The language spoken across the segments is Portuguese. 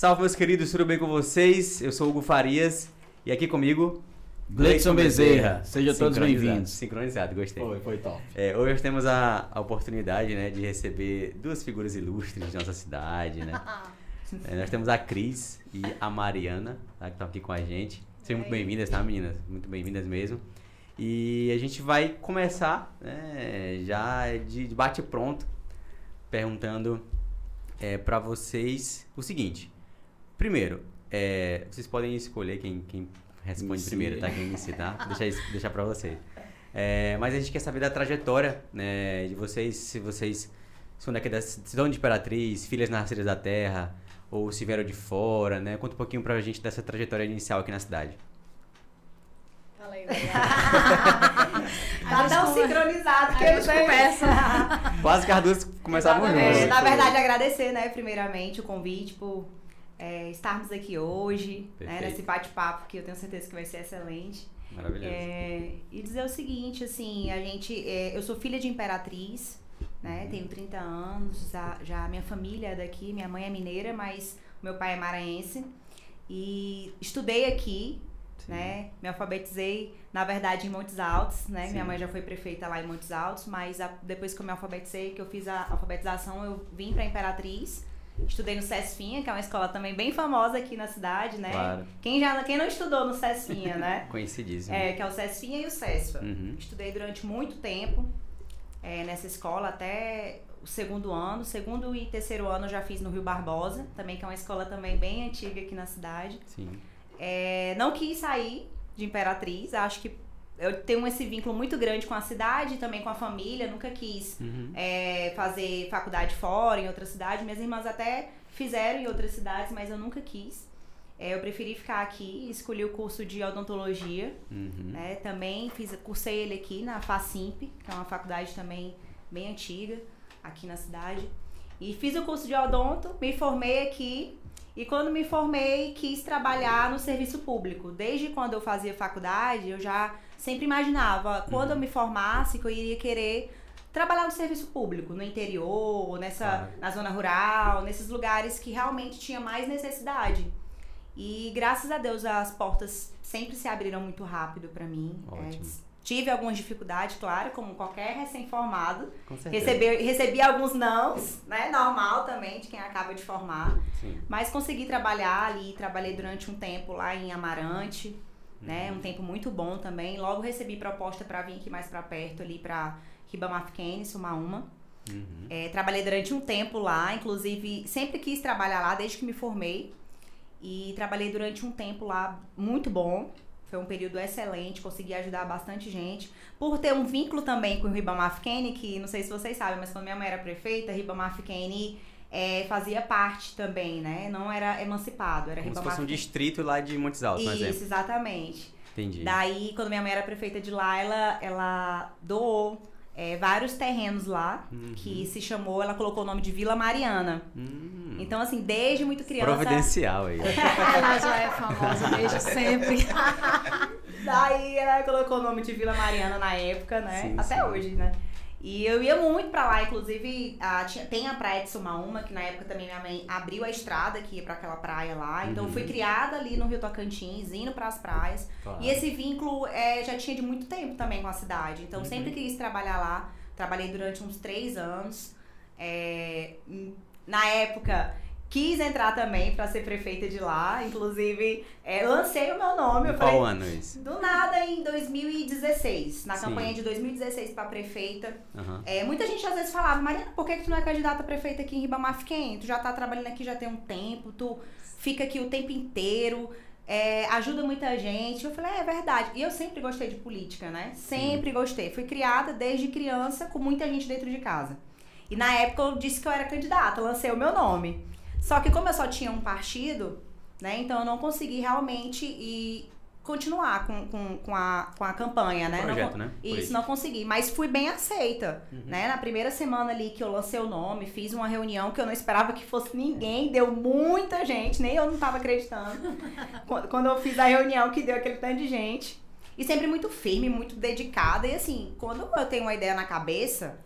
Salve, meus queridos, tudo bem com vocês? Eu sou o Hugo Farias e aqui comigo. Gleison Bezerra. Sejam todos bem-vindos. Sincronizado, gostei. Foi, foi top. É, hoje nós temos a, a oportunidade né, de receber duas figuras ilustres de nossa cidade. Né? É, nós temos a Cris e a Mariana, tá, que estão aqui com a gente. Sejam muito bem-vindas, tá, meninas? Muito bem-vindas mesmo. E a gente vai começar né, já de, de bate-pronto, perguntando é, para vocês o seguinte. Primeiro, é, vocês podem escolher quem, quem responde Inicia. primeiro, tá? Quem inicia, tá? Deixar, isso- deixar para vocês. É, mas a gente quer saber da trajetória né, de vocês, se vocês são daqui da são de Imperatriz, filhas nascidas da terra, ou se vieram de fora, né? Conta um pouquinho pra gente dessa trajetória inicial aqui na cidade. Fala aí, Tá tão sincronizado que A eu gente sei. começa. Quase que as duas começavam juntas. É, na verdade, agradecer, né, primeiramente, o convite por é, estarmos aqui hoje, né, nesse bate-papo que eu tenho certeza que vai ser excelente. Maravilhoso. É, e dizer o seguinte, assim, a gente, é, eu sou filha de imperatriz, né, tenho 30 anos, já, já minha família é daqui, minha mãe é mineira, mas meu pai é maranhense. E estudei aqui, Sim. né, me alfabetizei, na verdade, em Montes Altos, né, Sim. minha mãe já foi prefeita lá em Montes Altos, mas a- depois que eu me alfabetizei, que eu fiz a alfabetização, eu vim para Imperatriz, estudei no Cesfinha, que é uma escola também bem famosa aqui na cidade, né, Claro. quem, já, quem não estudou no Cesfinha, né, Conhecidíssimo. é, que é o Cesfinha e o Cesfa. Uhum. Estudei durante muito tempo é, nessa escola, até o segundo ano. Segundo e terceiro ano eu já fiz no Rio Barbosa, também que é uma escola também bem antiga aqui na cidade. Sim. É, não quis sair de Imperatriz, acho que eu tenho esse vínculo muito grande com a cidade, também com a família, nunca quis Uhum. é, fazer faculdade fora, em outra cidade. Minhas irmãs até fizeram em outras cidades, mas eu nunca quis. É, eu preferi ficar aqui, escolhi o curso de odontologia, Uhum. né? Também fiz, cursei ele aqui na Facimp, que é uma faculdade também bem antiga aqui na cidade. E fiz o curso de odonto, me formei aqui. E quando me formei, quis trabalhar no serviço público. Desde quando eu fazia faculdade, eu já sempre imaginava, quando eu me formasse, que eu iria querer trabalhar no serviço público, no interior, nessa, na zona rural, nesses lugares que realmente tinha mais necessidade. E graças a Deus as portas sempre se abriram muito rápido pra mim. Ótimo. É, tive algumas dificuldades, claro, como qualquer recém-formado. Recebi, recebi alguns nãos, né? Normal também de quem acaba de formar. Sim. Mas consegui trabalhar ali, trabalhei durante um tempo lá em Amarante, né? Uhum. Um tempo muito bom também. Logo recebi proposta pra vir aqui mais pra perto ali pra Ribamar Pequeno, Sumaúma. Uhum. É, trabalhei durante um tempo lá, inclusive sempre quis trabalhar lá desde que me formei. E trabalhei durante um tempo lá muito bom. Foi um período excelente, consegui ajudar bastante gente. Por ter um vínculo também com o Ribamar Fiquene, que não sei se vocês sabem, mas quando minha mãe era prefeita, Ribamar Fiquene é, fazia parte também, né? Não era emancipado, era Como se Ribamar fosse um distrito lá de Montes Altos, Isso, exemplo. exatamente. Entendi. Daí, quando minha mãe era prefeita de lá, ela, ela doou é, vários terrenos lá, Uhum. que se chamou, ela colocou o nome de Vila Mariana. Hum. Então, assim, desde muito criança. Providencial aí. Ela já é famosa desde sempre. Daí ela colocou o nome de Vila Mariana na época, né? Sim, Até sim. hoje, né? E eu ia muito pra lá, inclusive a, tinha- tem a praia de Sumaúma, que na época também minha mãe abriu a estrada que ia pra aquela praia lá. Então eu fui Uhum. criada ali no Rio Tocantins, indo pras praias. Claro. E esse vínculo é, já tinha de muito tempo também com a cidade. Então, Uhum. sempre quis trabalhar lá. Trabalhei durante uns três anos. É, hum, na época, quis entrar também para ser prefeita de lá. Inclusive, é, lancei o meu nome. Eu Qual falei, ano isso? do nada, em 2016. Na Sim. campanha de 2016 para prefeita. Aham. É, muita gente às vezes falava, Mariana, por que, que tu não é candidata a prefeita aqui em Ribamar Fiquem? Tu já tá trabalhando aqui já tem um tempo, tu fica aqui o tempo inteiro, é, ajuda muita gente. Eu falei, é, é verdade. E eu sempre gostei de política, né? Sempre gostei. Fui criada desde criança com muita gente dentro de casa. E na época eu disse que eu era candidata, lancei o meu nome. Só que como eu só tinha um partido, né? Então eu não consegui realmente ir continuar com, com, com, a, com a campanha, né? Não Projeto, con- né? Isso, Político. não consegui, mas fui bem aceita, Uhum. né? Na primeira semana ali que eu lancei o nome, fiz uma reunião que eu não esperava que fosse ninguém, deu muita gente, nem eu não tava acreditando. Quando- Quando eu fiz a reunião que deu aquele tanto de gente. E sempre muito firme, muito dedicada. E assim, quando eu tenho uma ideia na cabeça,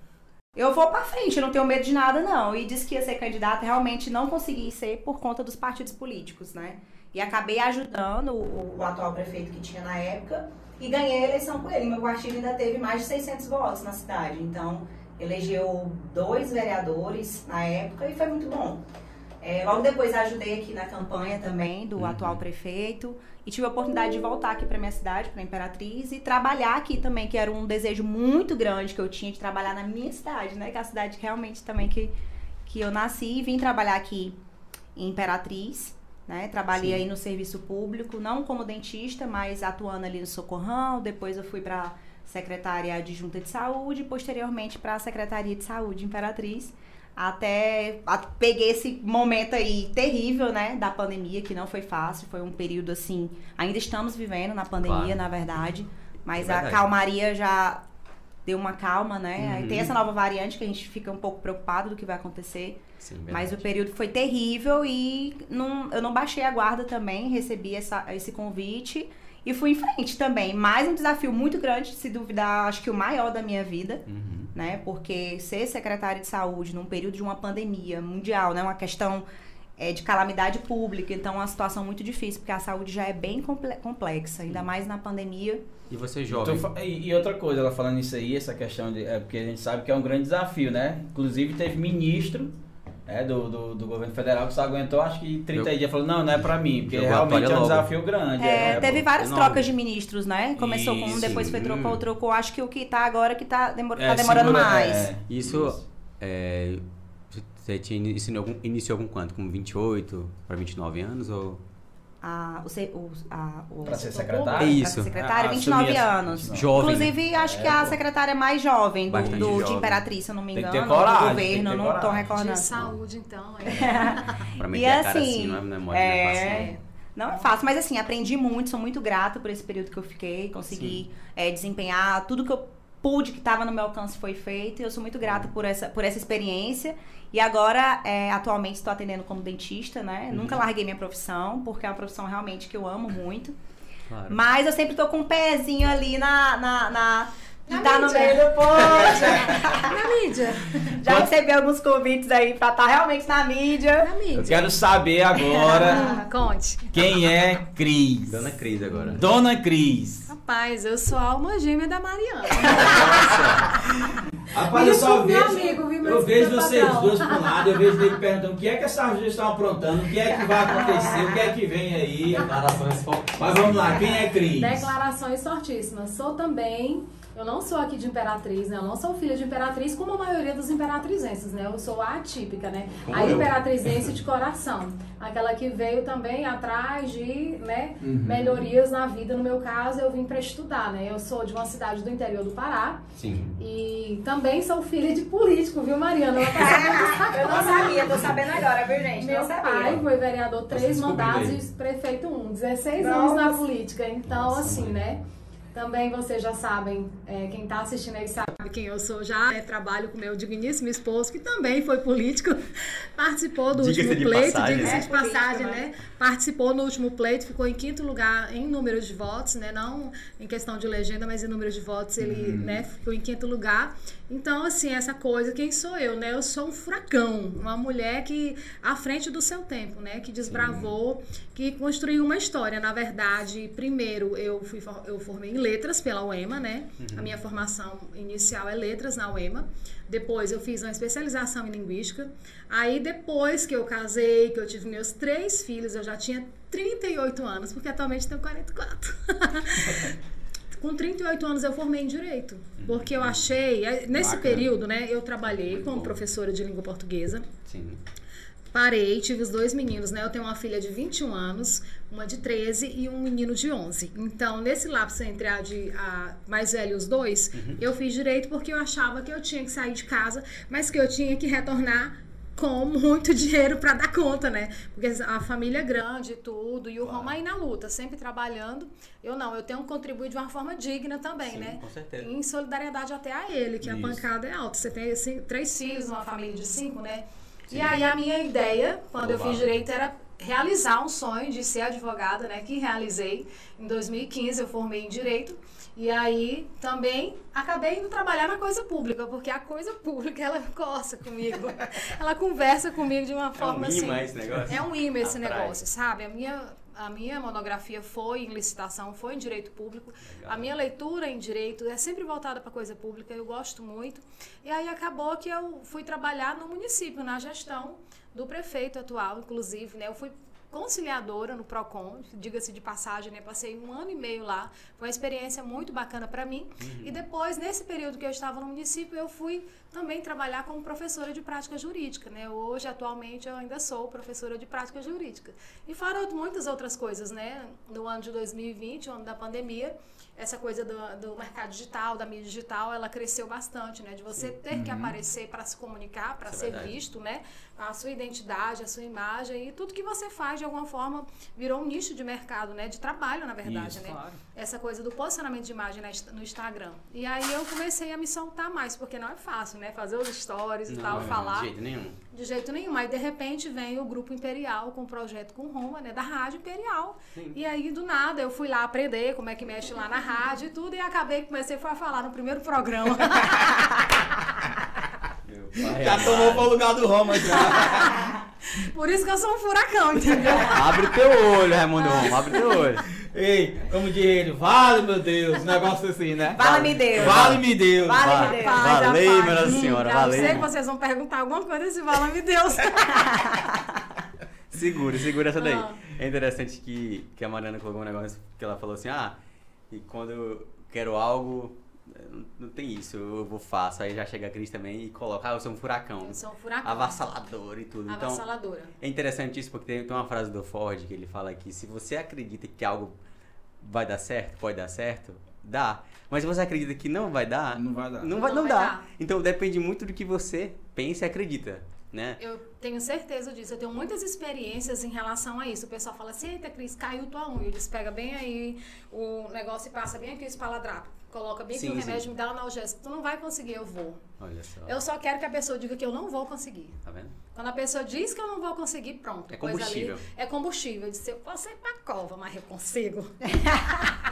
eu vou pra frente, eu não tenho medo de nada, não. E disse que ia ser candidata, realmente não consegui ser por conta dos partidos políticos, né? E acabei ajudando o, o atual prefeito que tinha na época e ganhei a eleição com ele. Meu partido ainda teve mais de 600 votos na cidade. Então, elegeu dois vereadores na época e foi muito bom. É, logo depois ajudei aqui na campanha também do uhum. atual prefeito e tive a oportunidade de voltar aqui para minha cidade, para Imperatriz e trabalhar aqui também, que era um desejo muito grande que eu tinha de trabalhar na minha cidade, né? Que é a cidade realmente também que, que eu nasci e vim trabalhar aqui em Imperatriz, né? Trabalhei Sim. aí no serviço público, não como dentista, mas atuando ali no Socorrão, depois eu fui para secretária adjunta de saúde, posteriormente para a Secretaria de Saúde Imperatriz até peguei esse momento aí terrível, né, da pandemia, que não foi fácil, foi um período assim, ainda estamos vivendo na pandemia, claro. na verdade, mas é verdade. a calmaria já deu uma calma, né? Uhum. Aí tem essa nova variante que a gente fica um pouco preocupado do que vai acontecer. Sim, mas o período foi terrível e não, eu não baixei a guarda também, recebi essa, esse convite e fui em frente também. Mais um desafio muito grande, se duvidar, acho que o maior da minha vida, uhum. né? Porque ser secretário de saúde num período de uma pandemia mundial, né? Uma questão é, de calamidade pública, então é uma situação muito difícil, porque a saúde já é bem complexa, ainda mais na pandemia. E você jovem? Então, e outra coisa, ela falando isso aí, essa questão de. É porque a gente sabe que é um grande desafio, né? Inclusive teve ministro é, do, do, do, governo federal que só aguentou acho que 30 eu, dias. Falou, não, não é pra mim, porque realmente é um desafio grande. É, é teve várias enorme. trocas de ministros, né? Começou isso, com um, depois foi trocou, hum. trocou. Acho que o que tá agora que tá, demor é, tá demorando segura, mais. É, isso, isso. É, você tinha iniciou, iniciou com quanto? Com 28 para 29 anos? Ou a, o, o, a, o pra ser secretária? Isso. Pra ser secretária, 29 anos. Jovem. Inclusive, acho é, que a secretária mais jovem do, do jovem. de Imperatriz, se eu não me engano, do governo, não tô recordando. De saúde, então. É. pra meter e a cara assim, assim, não é, não é, é, é fácil. Não é fácil, mas assim, aprendi muito, sou muito grata por esse período que eu fiquei, consegui é, desempenhar tudo que eu pude, que estava no meu alcance, foi feito. E eu sou muito grata por essa, por essa experiência. E agora, é, atualmente, estou atendendo como dentista, né? Uhum. Nunca larguei minha profissão, porque é uma profissão realmente que eu amo muito. Claro. Mas eu sempre tô com um pezinho ali na, na, na na tá no meio do na mídia. Já recebi alguns convites aí pra estar tá realmente na mídia. Na mídia. Eu quero saber agora. Conte. Quem é Cris? Dona Cris agora. Dona Cris. Rapaz, eu sou a alma gêmea da Mariana. Nossa. Rapaz, eu só vejo. Amigo, eu vejo vocês duas por um lado, eu vejo ele perguntando o que é que essas duas estão aprontando, o que é que vai acontecer, o que é que vem aí. Declarações. Mas vamos lá, quem é Cris? Declarações fortíssimas. Sou também eu não sou aqui de Imperatriz, né? Eu não sou filha de Imperatriz, como a maioria dos imperatrizenses, né? Eu sou a atípica, né? Como a eu. imperatrizense de coração. Aquela que veio também atrás de né, uhum. melhorias na vida. No meu caso, eu vim para estudar, né? Eu sou de uma cidade do interior do Pará. Sim. E também sou filha de político, viu, Mariana? eu não sabia, tô sabendo agora, viu, gente? Meu pai foi vereador três mandatos e prefeito um. 16 Nossa. anos na política. Então, Nossa, assim, mãe. né? Também vocês já sabem, é, quem está assistindo aí sabe quem eu sou já. É, trabalho com meu digníssimo esposo, que também foi político, participou do último pleito, diga-se de passagem, né? né? Participou no último pleito, ficou em quinto lugar em número de votos, né? Não em questão de legenda, mas em número de votos ele uhum. né, ficou em quinto lugar. Então, assim, essa coisa, quem sou eu, né? Eu sou um furacão, uma mulher que, à frente do seu tempo, né? Que desbravou, Sim. que construiu uma história. Na verdade, primeiro eu fui eu formei em letras pela UEMA, né? Uhum. A minha formação inicial é letras na UEMA. Depois eu fiz uma especialização em linguística. Aí depois que eu casei, que eu tive meus três filhos, eu já tinha 38 anos, porque atualmente tenho 44. Com 38 anos eu formei em direito, porque eu achei, é, nesse Bacana. período, né, eu trabalhei como professora de língua portuguesa. Sim. Parei, tive os dois meninos, né? Eu tenho uma filha de 21 anos, uma de 13 e um menino de 11. Então, nesse lapso entre a, de, a mais velha os dois, uhum. eu fiz direito porque eu achava que eu tinha que sair de casa, mas que eu tinha que retornar com muito dinheiro para dar conta, né? Porque a família é grande e tudo, e o claro. Roma aí na luta, sempre trabalhando. Eu não, eu tenho que contribuir de uma forma digna também, Sim, né? Com certeza. Em solidariedade até a ele, que Isso. a pancada é alta. Você tem assim, três filhos, uma família de cinco, né? Sim. E aí a minha ideia, quando eu fiz direito, era realizar um sonho de ser advogada, né? Que realizei. Em 2015 eu formei em Direito. E aí também acabei indo trabalhar na coisa pública, porque a coisa pública ela coça comigo. ela conversa comigo de uma forma é um imã assim. Esse negócio. É um imã esse negócio, sabe? A minha a minha monografia foi em licitação, foi em direito público. Legal. A minha leitura em direito é sempre voltada para coisa pública, eu gosto muito. E aí acabou que eu fui trabalhar no município, na gestão do prefeito atual, inclusive, né? Eu fui conciliadora no Procon, diga-se de passagem, né? Passei um ano e meio lá, foi uma experiência muito bacana para mim. Uhum. E depois, nesse período que eu estava no município, eu fui também trabalhar como professora de prática jurídica, né? Hoje, atualmente, eu ainda sou professora de prática jurídica. E fora muitas outras coisas, né? No ano de 2020, o ano da pandemia, essa coisa do, do mercado digital, da mídia digital, ela cresceu bastante, né? De você Sim. ter uhum. que aparecer para se comunicar, para é ser verdade. visto, né? A sua identidade, a sua imagem e tudo que você faz de alguma forma virou um nicho de mercado, né? De trabalho, na verdade, Isso, né? Claro. Essa coisa do posicionamento de imagem no Instagram. E aí eu comecei a me soltar mais, porque não é fácil, né? Fazer os stories e tal, não, falar. De jeito nenhum. De jeito nenhum. Aí de repente vem o grupo Imperial com o projeto com Roma, né? Da Rádio Imperial. Sim. E aí do nada eu fui lá aprender como é que mexe lá na rádio e tudo, e acabei que comecei a falar no primeiro programa. já tomou o lugar do Roma já. Por isso que eu sou um furacão, entendeu? abre teu olho, Raimundo Roma, abre teu olho. Ei, como diz ele, vale meu Deus, um negócio assim, né? Vale-me Deus. Vale-me Deus. Vale-me Deus. Valeu, minha senhora, hum, valeu. Eu sei que vocês vão perguntar alguma coisa desse vale-me Deus. segura, segura essa daí. Ah. É interessante que, que a Mariana colocou um negócio que ela falou assim, ah, e quando eu quero algo, não tem isso, eu vou faço. Aí já chega a Cris também e coloca, ah, eu sou um furacão. Eu sou um furacão. Avassalador e tudo. Então, Avassaladora. Então, é interessante isso porque tem, tem uma frase do Ford que ele fala que se você acredita que algo vai dar certo, pode dar certo, dá. Mas se você acredita que não vai dar, não vai dar. Não, vai, não, não vai dá. Dar. Então depende muito do que você pensa e acredita. Né? Eu tenho certeza disso. Eu tenho muitas experiências em relação a isso. O pessoal fala assim: Eita, Cris, caiu tua unha. Eles pegam bem aí o negócio e passa bem aqui o espaladrapo coloca bem sim, que o remédio sim. me dá analgésico. Tu não vai conseguir, eu vou. Olha só. Eu só quero que a pessoa diga que eu não vou conseguir. Tá vendo? Quando a pessoa diz que eu não vou conseguir, pronto. É combustível. Ali, é combustível. Eu disse, eu posso ir pra cova, mas eu consigo.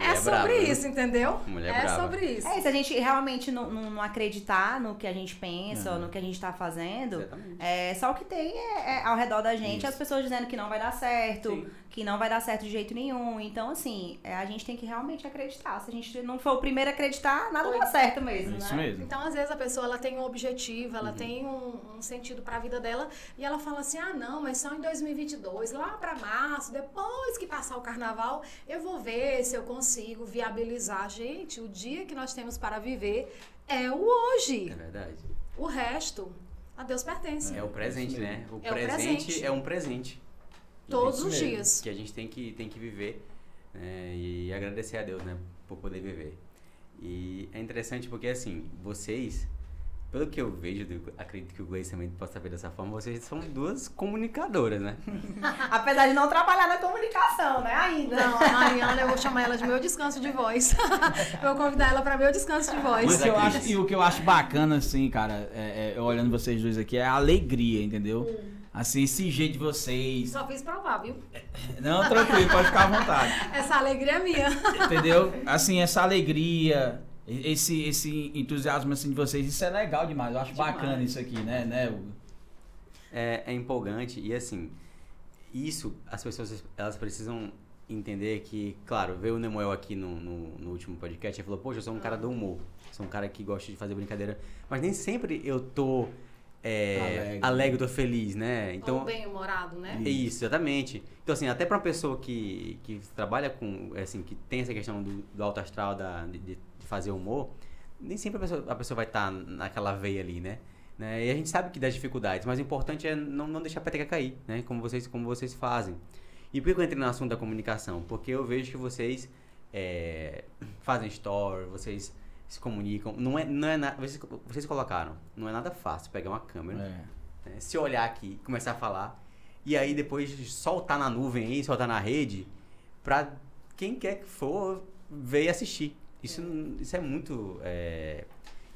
é sobre brava, isso, entendeu? Mulher é brava. sobre isso. É, se a gente realmente não, não, não acreditar no que a gente pensa uhum. ou no que a gente tá fazendo, é, só o que tem é, é ao redor da gente, isso. as pessoas dizendo que não vai dar certo, Sim. que não vai dar certo de jeito nenhum. Então, assim, é, a gente tem que realmente acreditar. Se a gente não for o primeiro a acreditar, nada dá certo mesmo. Isso né? mesmo. Então, às vezes, a pessoa ela tem um objetivo, ela uhum. tem um, um sentido para a vida dela e ela fala assim: ah, não, mas só em 2022, lá para março, depois que passar o carnaval, eu vou ver se eu consigo viabilizar. Gente, o dia que nós temos para viver é o hoje. É verdade. O resto, a Deus pertence. É o presente, né? O, é presente, o presente é um presente. Todos os dias. Que a gente tem que, tem que viver né? e agradecer a Deus, né? Por poder viver. E é interessante porque, assim, vocês pelo que eu vejo, acredito que o Gleice também possa saber dessa forma, vocês são duas comunicadoras, né? Apesar de não trabalhar na comunicação, né? Ainda. Não, a Mariana, eu vou chamar ela de meu descanso de voz. eu vou convidar ela para meu descanso de voz. Mas eu acho, e o que eu acho bacana, assim, cara, é, é, olhando vocês dois aqui, é a alegria, entendeu? Hum. Assim, esse jeito de vocês. Só fiz provar, viu? Não, tranquilo, pode ficar à vontade. Essa alegria é minha. Entendeu? Assim, essa alegria esse, esse entusiasmo assim, de vocês, isso é legal demais. Eu acho demais. bacana isso aqui, né, né Hugo? É, é empolgante e assim, isso as pessoas elas precisam entender que, claro, veio o Nemuel aqui no, no, no, último podcast e falou, poxa, eu sou um cara do humor, sou um cara que gosta de fazer brincadeira, mas nem sempre eu tô é, alegre. alegre, tô feliz, né? Então, Ou bem humorado, né? Isso, exatamente. Então, assim, até pra uma pessoa que, que trabalha com, assim, que tem essa questão do, do alto astral, da, de, de fazer humor, nem sempre a pessoa, a pessoa vai estar tá naquela veia ali, né? né? E a gente sabe que das dificuldades, mas o importante é não, não deixar a peteca cair, né? Como vocês, como vocês fazem. E por que eu entrei no assunto da comunicação? Porque eu vejo que vocês é, fazem story, vocês se comunicam. Não é, não é nada. Vocês, vocês colocaram, não é nada fácil pegar uma câmera, é. né? se olhar aqui, começar a falar, e aí depois soltar na nuvem aí, soltar na rede, pra quem quer que for ver e assistir. Isso, isso é muito é,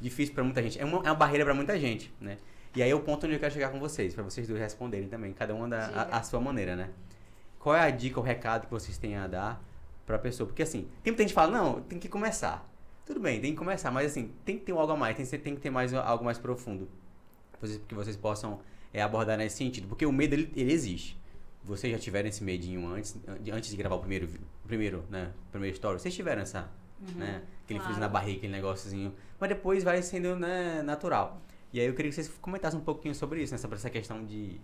difícil para muita gente. É uma, é uma barreira para muita gente, né? E aí é o ponto onde eu quero chegar com vocês, para vocês dois responderem também, cada uma da a, a, sua maneira, né? Qual é a dica, o recado que vocês têm a dar pra pessoa? Porque assim, tem muita gente que fala, não, tem que começar. Tudo bem, tem que começar, mas assim, tem que ter algo a mais, tem, tem que ter mais algo mais profundo. Que vocês possam é, abordar nesse sentido. Porque o medo, ele, ele existe. Vocês já tiveram esse medinho antes, antes de gravar o primeiro, primeiro, né, primeiro story? Vocês tiveram essa, uhum, né, aquele claro. na barriga, aquele negóciozinho. Mas depois vai sendo, né, natural. E aí eu queria que vocês comentassem um pouquinho sobre isso, né, sobre essa questão de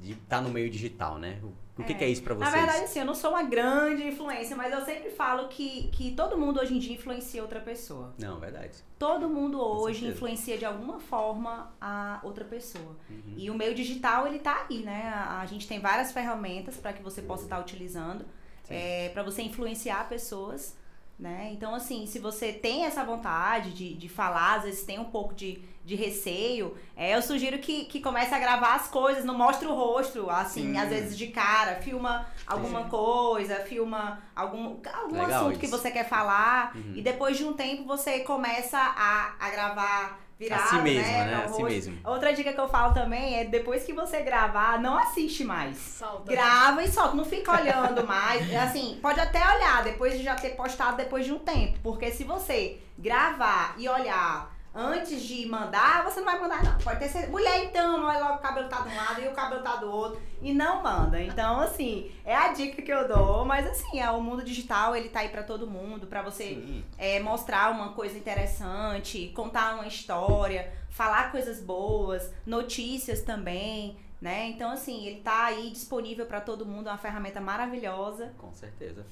de estar tá no meio digital, né? O, que, é. que, é isso para vocês? Na verdade, assim, eu não sou uma grande influência, mas eu sempre falo que, que todo mundo hoje em dia influencia outra pessoa. Não, verdade. Todo mundo hoje influencia de alguma forma a outra pessoa. Uhum. E o meio digital, ele tá aí, né? A, a gente tem várias ferramentas para que você possa estar tá utilizando é, para você influenciar pessoas. Né? Então, assim, se você tem essa vontade de, de falar, às vezes tem um pouco de, de receio, é, eu sugiro que, que comece a gravar as coisas, não mostre o rosto, assim, Sim. às vezes de cara, filma alguma Sim. coisa, filma algum, algum assunto isso. que você quer falar, uhum. e depois de um tempo você começa a, a gravar virado, assim mesmo, né? né? Assim mesmo. Outra dica que eu falo também é depois que você gravar, não assiste mais. Solta. Grava e solta, não fica olhando mais. Assim, pode até olhar depois de já ter postado depois de um tempo, porque se você gravar e olhar antes de mandar, você não vai mandar não. Pode ter certeza. Mulher então, olha logo o cabelo tá de um lado e o cabelo tá do outro e não manda. Então, assim, é a dica que eu dou, mas assim, é o mundo digital, ele tá aí para todo mundo, para você é, mostrar uma coisa interessante, contar uma história, falar coisas boas, notícias também, né? Então, assim, ele tá aí disponível para todo mundo, é uma ferramenta maravilhosa. Com certeza.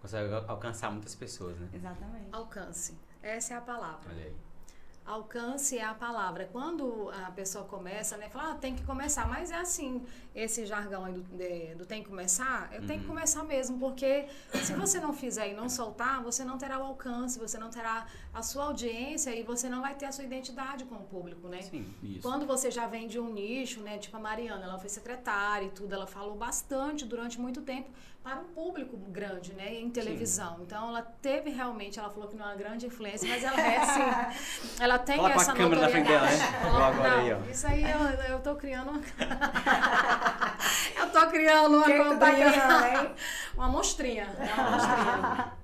Consegue alcançar muitas pessoas, né? Exatamente. Alcance. Essa é a palavra. Olha aí. Alcance é a palavra. Quando a pessoa começa, né, fala, ah, tem que começar, mas é assim, esse jargão aí do, de, do tem que começar, eu uhum. tenho que uhum. começar mesmo, porque se você não fizer e não soltar, você não terá o alcance, você não terá a sua audiência e você não vai ter a sua identidade com o público, né? Sim, isso. Quando você já vem de um nicho, né, tipo a Mariana, ela foi secretária e tudo, ela falou bastante durante muito tempo para um público grande, né, em televisão. Sim. Então ela teve realmente, ela falou que não é uma grande influência, mas ela é assim, ela tem Coloca essa a câmera na frente dela, né? Agora não, aí, ó. Isso aí eu, eu tô criando uma... eu tô criando uma que tá criando, uma mostrinha, né? uma.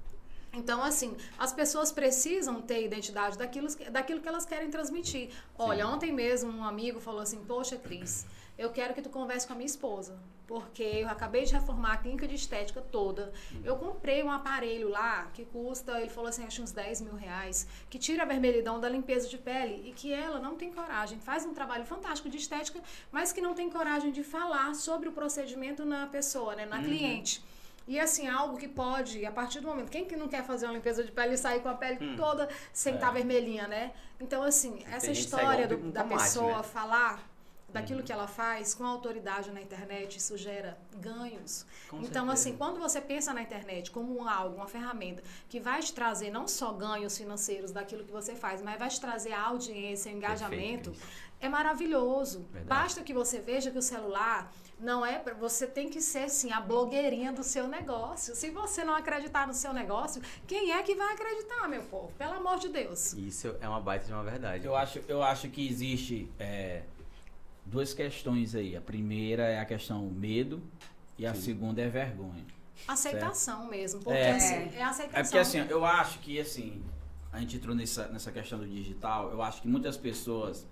Então, assim, as pessoas precisam ter identidade daquilo, daquilo que elas querem transmitir. Olha, Sim. ontem mesmo um amigo falou assim, poxa, Cris, eu quero que tu converse com a minha esposa, porque eu acabei de reformar a clínica de estética toda. Eu comprei um aparelho lá que custa, ele falou assim, acho uns 10 mil reais, que tira a vermelhidão da limpeza de pele e que ela não tem coragem, faz um trabalho fantástico de estética, mas que não tem coragem de falar sobre o procedimento na pessoa, né, na uhum. cliente. E assim, algo que pode, a partir do momento, quem que não quer fazer uma limpeza de pele e sair com a pele hum. toda sem estar é. tá vermelhinha, né? Então, assim, essa história do, da tomate, pessoa né? falar daquilo que ela faz com autoridade na internet, isso gera ganhos. Com então, certeza. assim, quando você pensa na internet como algo, uma ferramenta que vai te trazer não só ganhos financeiros daquilo que você faz, mas vai te trazer a audiência, o engajamento, Perfeito. é maravilhoso. Verdade. Basta que você veja que o celular não é para você tem que ser assim a blogueirinha do seu negócio. Se você não acreditar no seu negócio, quem é que vai acreditar, meu povo? Pelo amor de Deus. Isso é uma baita de uma verdade. Eu acho, eu acho que existe é duas questões aí. A primeira é a questão medo e a Sim. segunda é vergonha. Aceitação certo? mesmo, porque é, assim, é aceitação. É porque assim, eu acho que assim, a gente entrou nessa, nessa questão do digital, eu acho que muitas pessoas.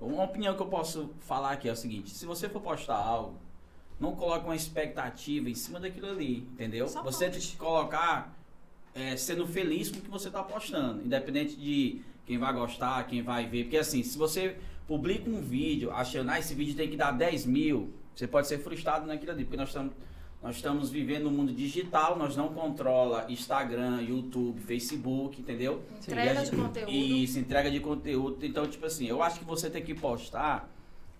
Uma opinião que eu posso falar aqui é o seguinte: se você for postar algo, não coloque uma expectativa em cima daquilo ali, entendeu? Só você tem que colocar é, sendo feliz com o que você está postando, independente de quem vai gostar, quem vai ver. Porque assim, se você publica um vídeo achando, ah, esse vídeo tem que dar 10 mil, você pode ser frustrado naquilo ali, porque nós estamos, nós estamos vivendo no mundo digital, nós não controla Instagram, YouTube, Facebook, entendeu? Entrega de conteúdo. Isso, entrega de conteúdo. Então, tipo assim, eu acho que você tem que postar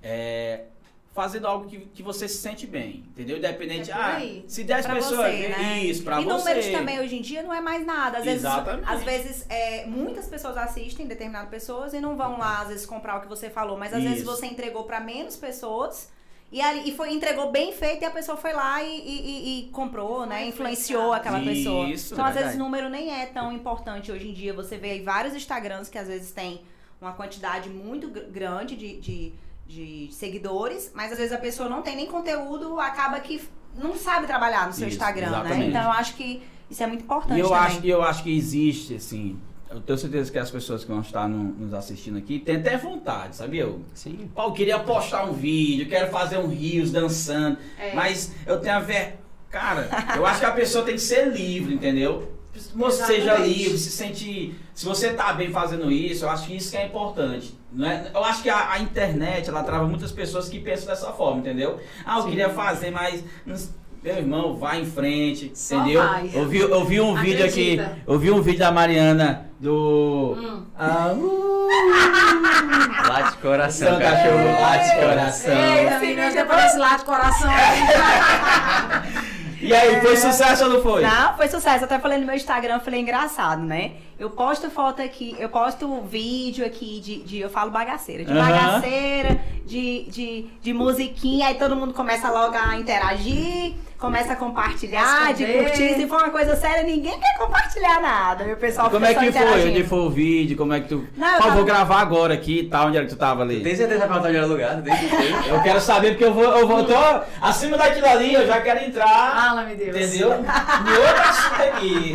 é, fazendo algo que, que você se sente bem, entendeu? Independente, é ah, se 10 pessoas você, né? isso, pra e você. E números também hoje em dia não é mais nada. Às Exatamente. vezes, às vezes é, muitas pessoas assistem determinadas pessoas e não vão lá às vezes comprar o que você falou, mas às isso. vezes você entregou para menos pessoas. E, ali, e foi, entregou bem feito e a pessoa foi lá e, e, e comprou, né? Influenciou aquela isso, pessoa. Isso, então, às vezes, o número nem é tão importante hoje em dia. Você vê aí vários Instagrams que às vezes tem uma quantidade muito grande de, de, de seguidores, mas às vezes a pessoa não tem nem conteúdo, acaba que não sabe trabalhar no seu Isso, Instagram, né? exatamente. né? Então eu acho que isso é muito importante. E eu, também. acho, eu acho que existe, assim, eu tenho certeza que as pessoas que vão estar no, nos assistindo aqui têm até vontade, sabia? Sim. Pô, eu queria postar um vídeo, quero fazer um rios dançando, é. mas eu tenho a ver. Cara, eu acho que a pessoa tem que ser livre, entendeu? Você seja livre, se sente. Se você tá bem fazendo isso, eu acho que isso que é importante. Não é? Eu acho que a, a internet ela trava muitas pessoas que pensam dessa forma, entendeu? Ah, eu Sim. queria fazer, mas meu irmão, vai em frente, Só entendeu? Vai. Eu vi, eu vi um Acredita. vídeo aqui, eu vi um vídeo da Mariana do. Hum. Ah, uh, late coração, São cachorro, late coração. Ei, esse vídeo depois late coração. E aí, foi sucesso ou não foi? Não, foi sucesso. Até falei no meu Instagram, falei engraçado, né? Eu posto foto aqui, eu posto vídeo aqui de, de eu falo bagaceira, de uhum. bagaceira, de, de, de musiquinha, aí todo mundo começa logo a interagir, começa a compartilhar, de curtir. Se for uma coisa séria, ninguém quer compartilhar nada. Meu pessoal Como é que foi? Onde foi o vídeo? Como é que tu. Não, eu tava... vou gravar agora aqui e tal. Onde era que tu tava ali? Tem certeza que onde era lugar? eu quero saber porque eu vou, eu vou. Tô acima daquilo ali, eu já quero entrar. Fala, meu Deus. Entendeu? E outro assunto aqui.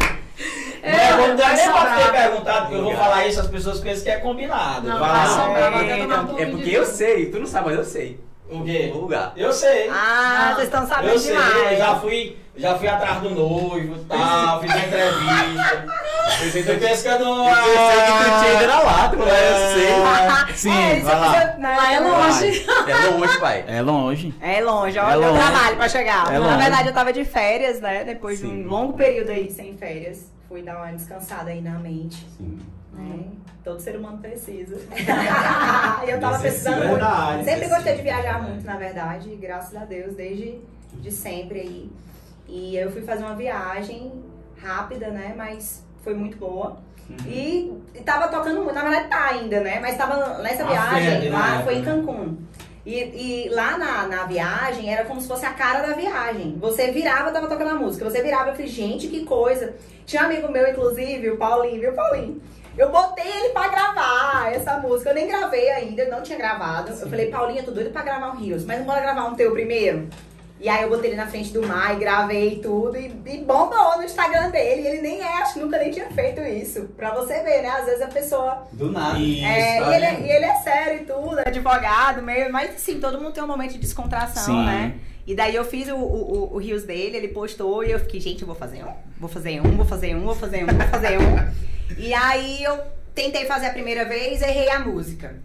É, não, não dá nem pra ter perguntado, eu vou falar isso, as pessoas pensam que é combinado. Não, vai lá. É, é porque eu sei, tu não sabe, mas eu sei. O quê? O lugar. Eu sei. Ah, vocês estão sabendo eu demais. Eu sei, já fui, já fui atrás do noivo e tal, fiz uma entrevista. Fui pescando uma... Eu sei que tu tinha ido na lata, mas eu sei. É, Sim, é, vai lá. Lá é longe. É longe, pai. É longe. É longe, olha é o trabalho pra chegar. É Na verdade, eu tava de férias, né? Depois Sim. de um longo período aí sem férias fui dar uma descansada aí na mente. Sim. Né? Todo ser humano precisa. eu tava precisando muito. Sempre gostei de viajar muito, na verdade, graças a Deus, desde de sempre aí. E eu fui fazer uma viagem rápida, né? Mas foi muito boa. Uhum. E, e tava tocando muito, na verdade tá ainda, né? Mas tava nessa viagem, lá né? foi em Cancún. E, e, lá na, na viagem era como se fosse a cara da viagem. Você virava, tava tocando a música. Você virava, eu falei, gente, que coisa. Tinha um amigo meu, inclusive, o Paulinho, viu, Paulinho? Eu botei ele pra gravar essa música. Eu nem gravei ainda, não tinha gravado. Sim. Eu falei, Paulinho, eu tô doido pra gravar um Rios, mas não bora gravar um teu primeiro? E aí eu botei ele na frente do mar e gravei tudo e, e bombou no Instagram dele. E ele nem é, acho que nunca nem tinha feito isso. Pra você ver, né? Às vezes a pessoa. Do nada. Isso, é, tá e, ele, é, e, ele, é sério e tudo, é advogado, meio. Mas sim, todo mundo tem um momento de descontração, sim. né? E daí eu fiz o, o, o, Rios dele, ele postou e eu fiquei, gente, eu vou fazer um, vou fazer um, vou fazer um, vou fazer um, vou fazer um. E aí eu tentei fazer a primeira vez, errei a música.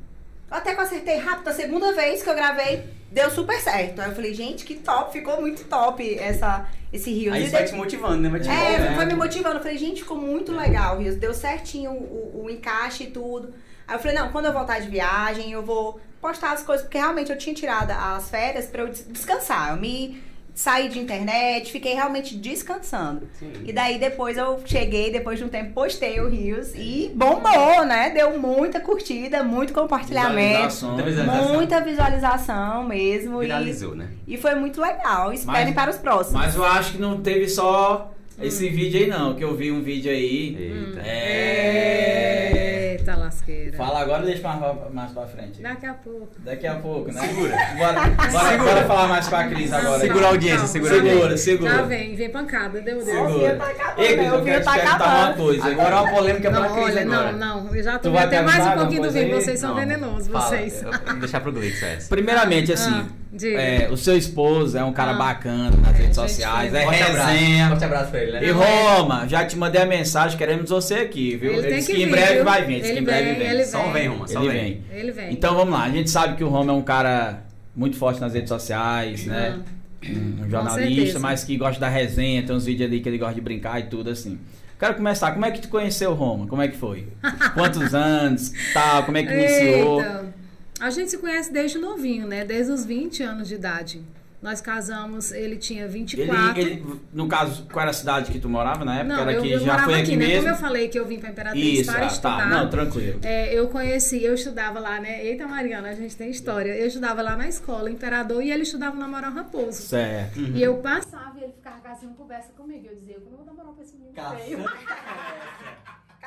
Até que eu acertei rápido, a segunda vez que eu gravei, deu super certo. Aí eu falei, gente, que top, ficou muito top essa, esse Rios. Aí isso vai te motivando, né? Motivando, é, né? foi me motivando. Eu falei, gente, ficou muito legal o Rios. Deu certinho o, o, o encaixe e tudo. Aí eu falei, não, quando eu voltar de viagem, eu vou postar as coisas, porque realmente eu tinha tirado as férias para eu descansar. Eu me saí de internet, fiquei realmente descansando. Sim. E daí depois eu cheguei, depois de um tempo, postei o Rios e bombou, né? Deu muita curtida, muito compartilhamento. Visualização. Muita visualização mesmo. Viralizou, e, né? E foi muito legal. Esperem mas, para os próximos. Mas eu acho que não teve só esse hum. vídeo aí, não, que eu vi um vídeo aí. Eita. É. Eita lasqueira. Fala agora ou deixa mais, mais pra frente? Daqui a pouco. Daqui a pouco, né? Segura. Bora, bora, segura. bora falar mais com a Cris agora. Segura a audiência, segura Segura, segura. Já vem, vem pancada, deu, deu. Segura. Tá Ei, Cris, eu quero te perguntar uma coisa. Agora é uma polêmica não, pra Cris olha, agora. Não, não, eu já tô até mais um pouquinho do vídeo. Vocês são venenosos, vocês. Vou deixar pro Gleitz essa. Primeiramente, assim... Ah. É, o seu esposo é um cara ah. bacana nas é, redes sociais, é forte resenha. Forte abraço pra ele, né? E Roma, já te mandei a mensagem, queremos você aqui, viu? Ele, ele disse que, em breve viu? vai vir, disse que em breve vem. Ele Só vem, Roma, só ele vem. vem. Ele vem. Então vamos lá, a gente sabe que o Roma é um cara muito forte nas redes sociais, né? Um jornalista, mas que gosta da resenha, tem uns vídeos ali que ele gosta de brincar e tudo assim. Quero começar. Como é que tu conheceu o Roma? Como é que foi? Quantos anos? Tal? Como é que iniciou? Eita. A gente se conhece desde novinho, né? Desde os 20 anos de idade. Nós casamos, ele tinha 24. Ele, ele, no caso, qual era a cidade que tu morava na época? Não, era eu, que eu já foi aqui, aqui né? mesmo? Como eu falei que eu vim para Imperatriz Isso, para ah, estudar. Tá. Não, tranquilo. É, eu conheci, eu estudava lá, né? Eita, Mariana, a gente tem história. Eu estudava lá na escola, Imperador, e ele estudava na Moral Raposo. Certo. Uhum. E eu passava e ele ficava assim, conversa comigo. Eu dizia, eu não vou namorar pra esse menino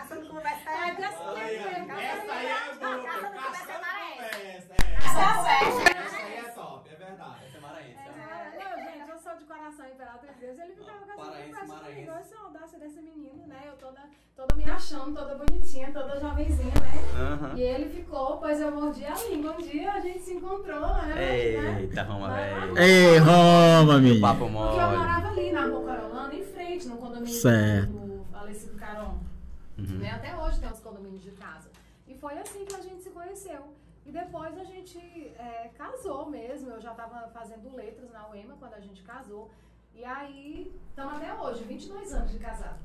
feio. Caçando conversa é. É mesmo. Essa aí é boa. Caçando conversa é maranhense. é. Essa é. Essa aí é top, é verdade. Essa é maranhense. É, eu, gente, eu sou de coração imperatriz Deus. Ele ficava com essa comigo. Essa audácia desse menino, né? Eu toda, toda me achando, toda bonitinha, toda jovenzinha, né? E ele ficou, pois eu mordi a língua. Um dia a gente se encontrou, né? né? Eita, Roma, velho. Ei, Roma, menino. Papo Porque eu mole. morava ali na Rua Carolina, em frente, no condomínio Certo. do falecido Caron. Uhum. Né? Até hoje tem os condomínios de casa. E foi assim que a gente se conheceu. E depois a gente é, casou mesmo. Eu já estava fazendo letras na UEMA quando a gente casou. E aí, estamos até hoje, 22 anos de casado.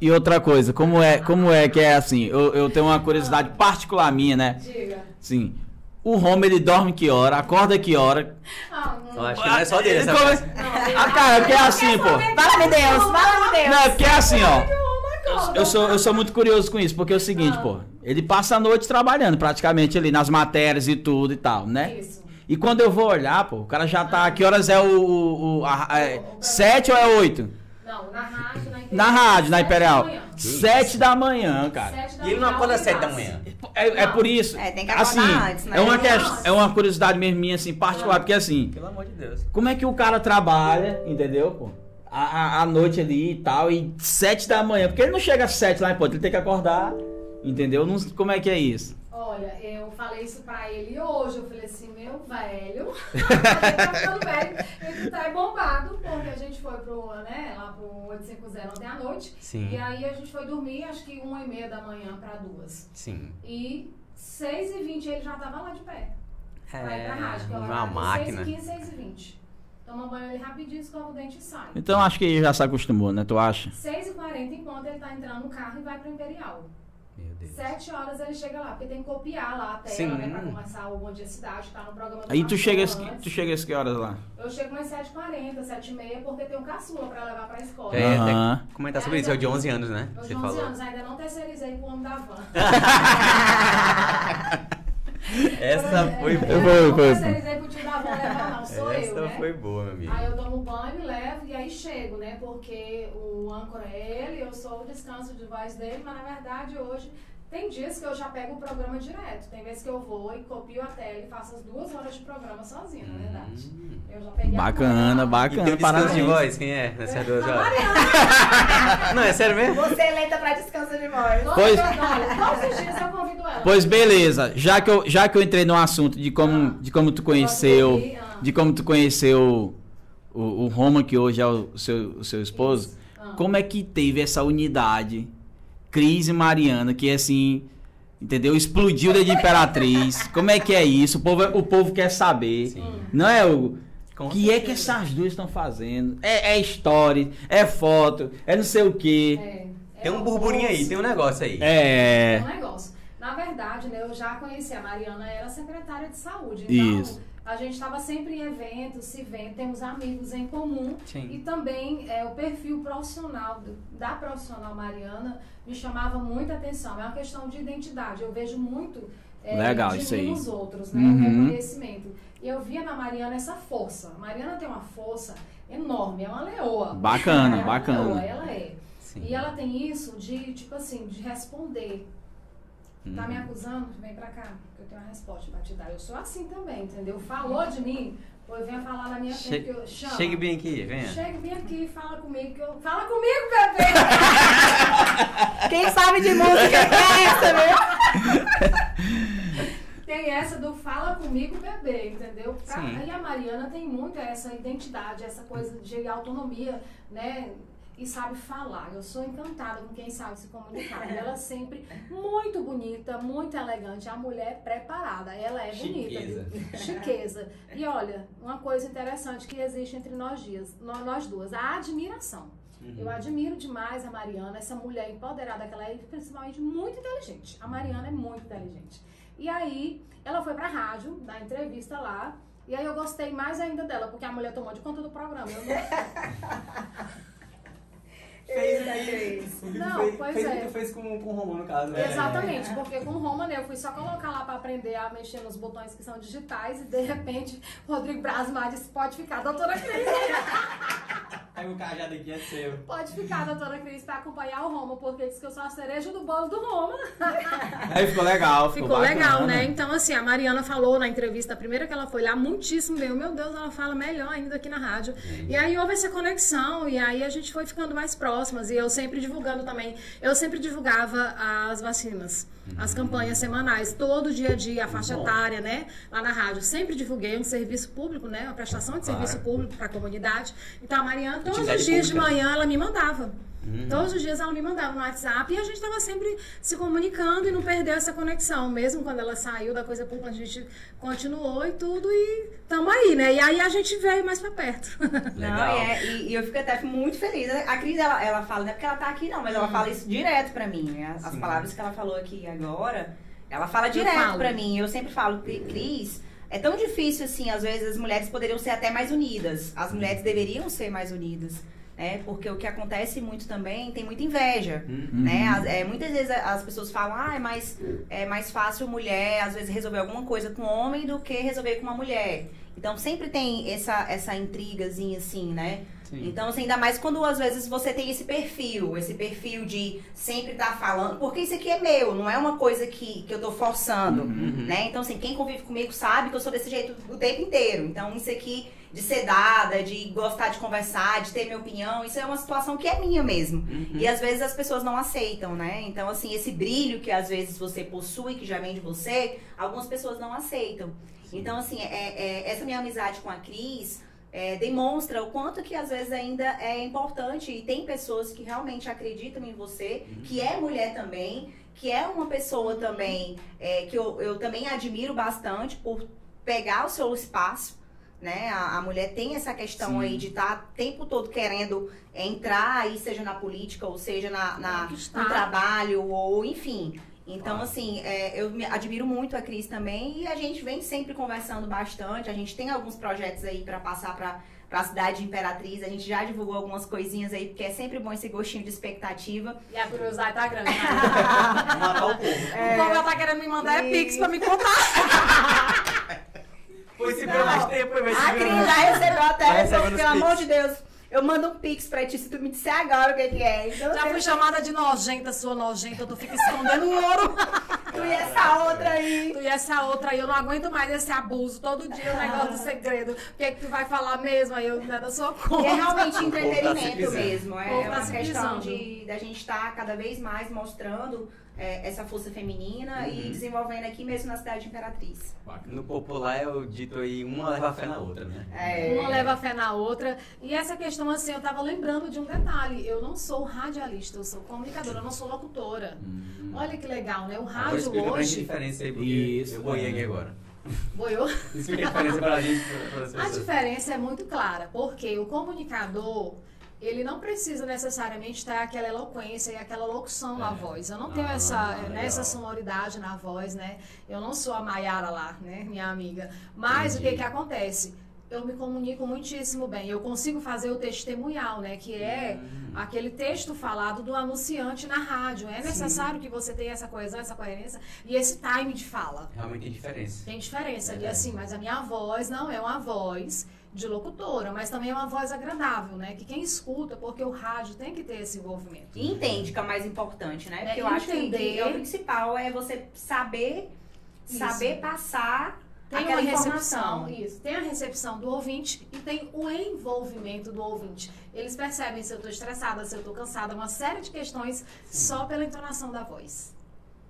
E outra coisa, como é, como é que é assim? Eu, eu tenho uma curiosidade particular minha, né? Diga. Sim. O Roma, ele dorme que hora? Acorda que hora? Ah, Eu acho que não é só dele Ele come- frase. Ah, cara, porque é assim, pô. Fala-me Deus, fala-me Deus. Não, é porque é assim, ó. Eu sou, eu sou muito curioso com isso, porque é o seguinte, Ah. pô. Ele passa a noite trabalhando, praticamente ali nas matérias e tudo e tal, né? Isso. E quando eu vou olhar, pô, o cara já tá. Que horas é o. o, o a- é, sete ou é oito? Não, na rádio, na Imperial. Na rádio, na sete Imperial. da manhã. Sete da manhã, cara. Sete da E ele não manhã, acorda às 7 da manhã. É, é por isso. É, tem que acordar assim, antes, né? É uma, Não. quest- é uma curiosidade mesmo minha, assim, particular, porque assim, Pelo amor de Deus. como é que o cara trabalha, entendeu, pô? A, noite ali e tal, e sete da manhã, porque ele não chega às sete lá em ponto, ele tem que acordar, entendeu? Não, como é que é isso? Olha, eu falei isso pra ele hoje. Eu falei assim, meu velho, gente tá ficando velho, ele tá bombado, porque a gente foi pro, né, lá pro 850 ontem à noite. Sim. E aí a gente foi dormir, acho que uma e meia da manhã pra duas. Sim. E seis e vinte ele já tava lá de pé. Pra ir É pra rádio, que eu uma máquina. 6 e 15, 6 e 20. Toma banho ali rapidinho, escova o dente e sai. Então acho que já se acostumou, né? Tu acha? 6 e 40 enquanto ele tá entrando no carro e vai pro Imperial. Meu Deus. Sete horas ele chega lá, porque tem que copiar lá a tela, Sim. né, pra começar o Bom Dia Cidade, tá no programa do Aí tu chega, às, antes. tu chega às que horas lá? Eu chego umas 7h40, 7h30, porque tem um caçula pra levar pra escola. É, Aham. até comentar sobre isso, é o de 11 anos, né? Eu de 11 falou. anos, ainda não terceirizei pro homem da van. Essa foi Eu boa. Foi, não foi, terceirizei pro tio da van levar, sou Essa né? foi boa, meu amigo. Aí eu tomo banho, levo e aí chego, né? Porque o âncora é ele, eu sou o descanso de voz dele, mas na verdade hoje tem dias que eu já pego o programa direto. Tem vezes que eu vou e copio a tela e faço as duas horas de programa sozinha, na verdade. Hum. Eu já peguei a Bacana. E bacana, teu descanso de voz, quem é? Nessas duas A horas. Não, é sério mesmo? Você é lenta pra descanso de voz. Pois- olha, todos os dias eu convido ela. Pois beleza, já que eu, já que eu entrei no assunto de como, de como tu conheceu, de como tu conheceu o, o Roma, que hoje é o seu, o seu esposo. Ah. como é que teve essa unidade, Cris e Mariana, que assim, entendeu? Explodiu de Imperatriz. Como é que é isso? O povo, o povo quer saber. Sim. Não é o Com que é que essas duas estão fazendo? É, é story, é foto, é não sei o quê. É, é Tem um o burburinho aí, tem um negócio aí. É. um negócio. Na verdade, né, eu já conheci a Mariana, era secretária de saúde. Então, Isso. A gente estava sempre em eventos, se vendo, temos amigos em comum. Sim. E também é, o perfil profissional do- da profissional Mariana me chamava muita atenção. É uma questão de identidade. Eu vejo muito é, Legal, de isso mim nos outros, né? Uhum. O reconhecimento. E eu via na Mariana essa força. A Mariana tem uma força enorme, é uma leoa. Bacana, é bacana. Leoa, ela é. Sim. E ela tem isso de, tipo assim, de responder. Tá Uhum. me acusando? Vem pra cá, tenho uma resposta pra te dar. Eu sou assim também, entendeu? Falou de mim, pois venha falar na minha frente que eu chamo. Chegue bem aqui, venha. Chegue bem aqui, fala comigo que eu. Fala comigo, bebê! Quem sabe de música é essa, viu? tem essa do fala comigo, bebê, entendeu? Pra-. E a Mariana tem muito essa identidade, essa coisa de autonomia, né? E sabe falar. Eu sou encantada com quem sabe se comunicar. E ela sempre muito bonita, muito elegante. A mulher preparada. Ela é bonita. Chiqueza. viu? Chiqueza. E olha, uma coisa interessante que existe entre nós, dias, nó- nós duas, a admiração. Uhum. Eu admiro demais a Mariana, essa mulher empoderada que ela é, principalmente muito inteligente. A Mariana é muito inteligente. E aí, ela foi pra rádio, dar entrevista lá, e aí eu gostei mais ainda dela, porque a mulher tomou de conta do programa. Eu não... Fez o que- o que Não, fez, pois fez o é. que tu fez com, com o Romano, no caso. né? Exatamente, porque com o Roma, né, eu fui só colocar lá pra aprender a mexer nos botões que são digitais, e de repente, Rodrigo Brasmar disse, pode ficar, doutora Cris. Aí o cajado aqui é seu. Pode ficar, doutora Cris, pra acompanhar o Roma, porque diz que eu sou a cereja do bolo do Roma. Aí ficou legal, ficou, Ficou legal, bacana. né? Então, assim, a Mariana falou na entrevista, a primeira que ela foi lá, muitíssimo bem. Meu Deus, ela fala melhor ainda aqui na rádio. E aí houve essa conexão, e aí a gente foi ficando mais próximas. E eu sempre divulgando também. Eu sempre divulgava as vacinas, as campanhas semanais, todo dia a dia, a faixa Bom. etária, né? Lá na rádio. Sempre divulguei um serviço público, né? Uma prestação de Claro. serviço público para a comunidade. Então, a Mariana, todos os dias de pública. manhã, ela me mandava. Uhum. Todos os dias ela me mandava no WhatsApp e a gente estava sempre se comunicando e não perdeu essa conexão. Mesmo quando ela saiu da coisa pública, a gente continuou e tudo e tamo aí, né? E aí a gente veio mais pra perto. Legal. Não, e, é- e- e eu fico até muito feliz. A Cris, ela, ela fala, não é porque ela tá aqui não, mas ela fala isso direto pra mim, né? As, palavras que ela falou aqui agora, ela fala direto pra mim. Eu sempre falo, "Cri- Cris, é tão difícil assim, às vezes as mulheres poderiam ser até mais unidas. As mulheres deveriam ser mais unidas. Né? Porque o que acontece muito também, tem muita inveja. Uhum. Né? As- é, muitas vezes as pessoas falam, ah, é mais, é mais fácil mulher, às vezes, resolver alguma coisa com homem do que resolver com uma mulher. Então sempre tem essa, essa intrigazinha assim, né? Sim. Então, assim, ainda mais quando às vezes você tem esse perfil, esse perfil de sempre estar falando, porque isso aqui é meu, não é uma coisa que, que eu tô forçando, Uhum. né? Então, assim, quem convive comigo sabe que eu sou desse jeito o tempo inteiro. Então, isso aqui de ser dada, de gostar de conversar, de ter minha opinião, isso é uma situação que é minha mesmo. Uhum. E às vezes as pessoas não aceitam, né? Então, assim, esse brilho que às vezes você possui, que já vem de você, algumas pessoas não aceitam. Então, assim, é, é- essa minha amizade com a Cris é, demonstra o quanto que às vezes ainda é importante e tem pessoas que realmente acreditam em você, que é mulher também, que é uma pessoa também é, que eu, eu também admiro bastante por pegar o seu espaço. Né? A, a mulher tem essa questão Sim. aí de estar o tempo todo querendo entrar, aí seja na política, ou seja na, na, no trabalho, ou enfim. Então, Claro. assim, é, eu me admiro muito a Cris também e a gente vem sempre conversando bastante. A gente tem alguns projetos aí para passar para a cidade de Imperatriz. A gente já divulgou algumas coisinhas aí, porque é sempre bom esse gostinho de expectativa. E a curiosidade tá grande. Né? Matar o povo. O povo já tá querendo me mandar é pix pra me contar. Foi segura mais tempo, vai A Cris já recebeu até, pelo amor de Deus. Eu mando um pix pra ti se tu me disser agora o que, que é. Então, Já fui chamada de nojenta, sua nojenta, tu fica escondendo o ouro. tu e essa outra aí. Tu e essa outra aí, eu não aguento mais esse abuso. Todo dia o negócio do segredo. O que é que tu vai falar mesmo? Aí eu não é da sua E conta. é realmente tá se entretenimento pisando. mesmo. É, é tá uma se questão de da gente estar cada vez mais mostrando é, essa força feminina e Uhum. desenvolvendo aqui mesmo na cidade de Imperatriz. No popular é o dito aí, uma leva a fé na outra, né? É, Uma leva a fé na outra. E essa questão, assim, eu tava lembrando de um detalhe. Eu não sou radialista, eu sou comunicadora, eu não sou locutora. Hum. Olha que legal, né? O Agora rádio explica pra hoje. diferença aí, porque Isso. eu boiei aqui agora. Boiou? Explica a diferença pra gente, pra, para as A diferença é muito clara, porque o comunicador, ele não precisa necessariamente ter aquela eloquência e aquela locução na É. voz. Eu não tenho Ah, essa, legal. né, essa sonoridade na voz, né? Eu não sou a Maiara lá, né, minha amiga. Mas o que Entendi. que acontece? Eu me comunico muitíssimo bem. Eu consigo fazer o testemunhal, né? Que é Hum. aquele texto falado do anunciante na rádio. É necessário que você tenha essa coesão, essa coerência e esse time de fala. Realmente tem diferença. Tem diferença É. assim, mas a minha voz não é uma voz de locutora, mas também é uma voz agradável, né? Que quem escuta, porque o rádio tem que ter esse envolvimento. E entende que é o mais importante, né? Porque É, eu acho que, entender. é o principal é você saber, Isso. saber passar Tem aquela uma informação. recepção, isso. Tem a recepção do ouvinte e tem o envolvimento do ouvinte. Eles percebem se eu estou estressada, se eu estou cansada, uma série de questões só pela entonação da voz.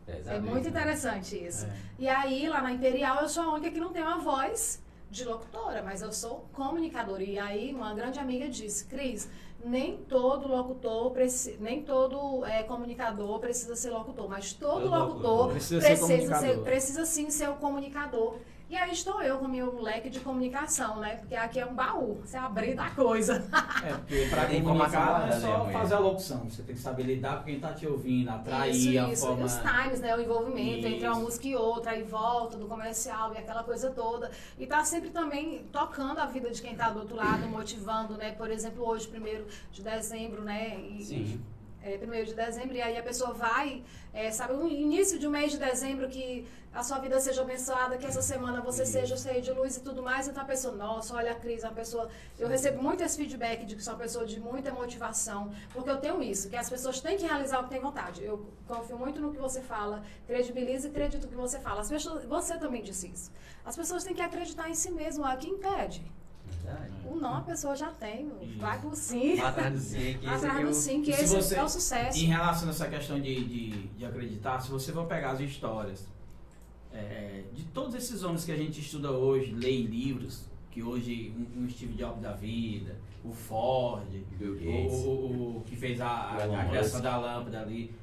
É exatamente, muito né? interessante isso. É. E aí, lá na Imperial, eu sou a única que não tem uma voz de locutora, mas eu sou comunicadora. E aí, uma grande amiga disse, Cris, nem todo locutor, nem todo é, comunicador precisa ser locutor, mas todo, Todo locutor, locutor precisa precisa, ser precisa sim ser o comunicador. E aí estou eu com o meu leque de comunicação, né? Porque aqui é um baú, você abrir da coisa. É, porque pra Tem informação comunicar não é guardada, só né, fazer a locução. Você tem que saber lidar com quem tá te ouvindo, atrair isso, a isso. forma... E os times, né? O envolvimento entre uma Isso. música e outra, e volta do comercial e aquela coisa toda. E tá sempre também tocando a vida de quem tá do outro lado, motivando, né? Por exemplo, hoje, primeiro de dezembro, né? E, Sim. É, primeiro de dezembro, e aí a pessoa vai, é, sabe, o início de um mês de dezembro que a sua vida seja abençoada, que essa semana você seja cheio de luz e tudo mais, então a pessoa, nossa, olha a Cris, uma pessoa. Eu recebo muito esse feedback de que sou uma pessoa de muita motivação, porque eu tenho isso, que as pessoas têm que realizar o que têm vontade. Eu confio muito no que você fala, credibilizo e acredito no que você fala. As pessoas, você também disse isso. As pessoas têm que acreditar em si mesmo, a quem impede. O não a pessoa já tem, vai pro sim. Vai atrás do sim, que esse Atrás é do o- sim, que E se esse você- é o sucesso. Em relação a essa questão de, de, de acreditar, se você for pegar as histórias é, de todos esses homens que a gente estuda hoje, lê em livros, que hoje um, um Steve Jobs da vida, o Ford, o, o, o- que fez a, a, a criação da lâmpada ali,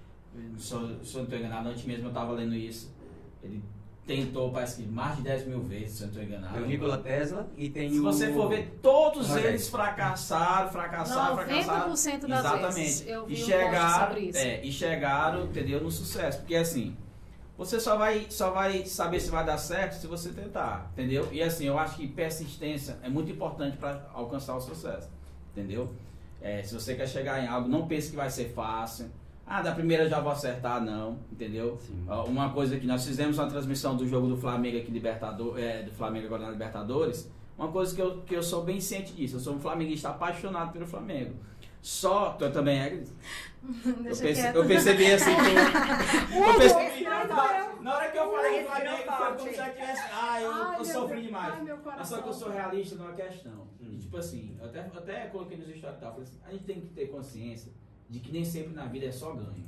se eu, se eu não estou enganado, antes mesmo eu estava lendo isso, ele tentou, parece que mais de 10 mil vezes, se eu não estou enganado. O Nikola Tesla e tem Se o... você for ver, todos é. eles fracassaram, fracassaram, fracassaram. 90% das Exatamente. vezes eu vi e um chegaram, sobre isso. é, e chegaram, entendeu, no sucesso. Porque assim, você só vai, só vai saber se vai dar certo se você tentar, entendeu? E assim, eu acho que persistência é muito importante para alcançar o sucesso, entendeu? É, se você quer chegar em algo, não pense que vai ser fácil. Ah, da primeira eu já vou acertar, não, entendeu? Sim. Uma coisa que nós fizemos uma transmissão do jogo do Flamengo aqui, Libertador, é, do Flamengo agora na Libertadores. Uma coisa que eu, que eu sou bem ciente disso. Eu sou um flamenguista apaixonado pelo Flamengo. Só, tu também é, eu, quieto. eu percebi assim que eu, eu percebi, Mas na, hora que eu falei do Flamengo foi como se eu tivesse. Ah, eu, Ai, eu sofri Deus. demais. Ai, Mas só que eu sou realista numa questão. Hum. E, tipo assim, eu até, eu até coloquei nos stories e tal, falei assim, a gente tem que ter consciência de que nem sempre na vida é só ganho,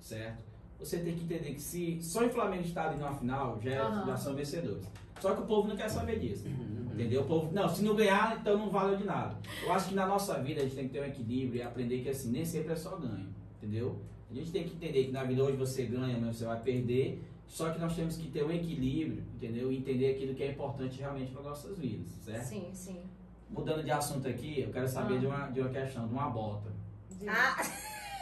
certo? Você tem que entender que se só o Flamengo está ali numa final, já, é- Aham. já são vencedores. Só que o povo não quer saber disso. Uhum. Entendeu? O povo, não, se não ganhar, então não valeu de nada. Eu acho que na nossa vida a gente tem que ter um equilíbrio e aprender que assim, nem sempre é só ganho. Entendeu? A gente tem que entender que na vida hoje você ganha, amanhã você vai perder. Só que nós temos que ter um equilíbrio, entendeu? E entender aquilo que é importante realmente para nossas vidas, certo? Sim, sim. Mudando de assunto aqui, eu quero saber Ah. de, uma, de uma questão, de uma bota. Ah,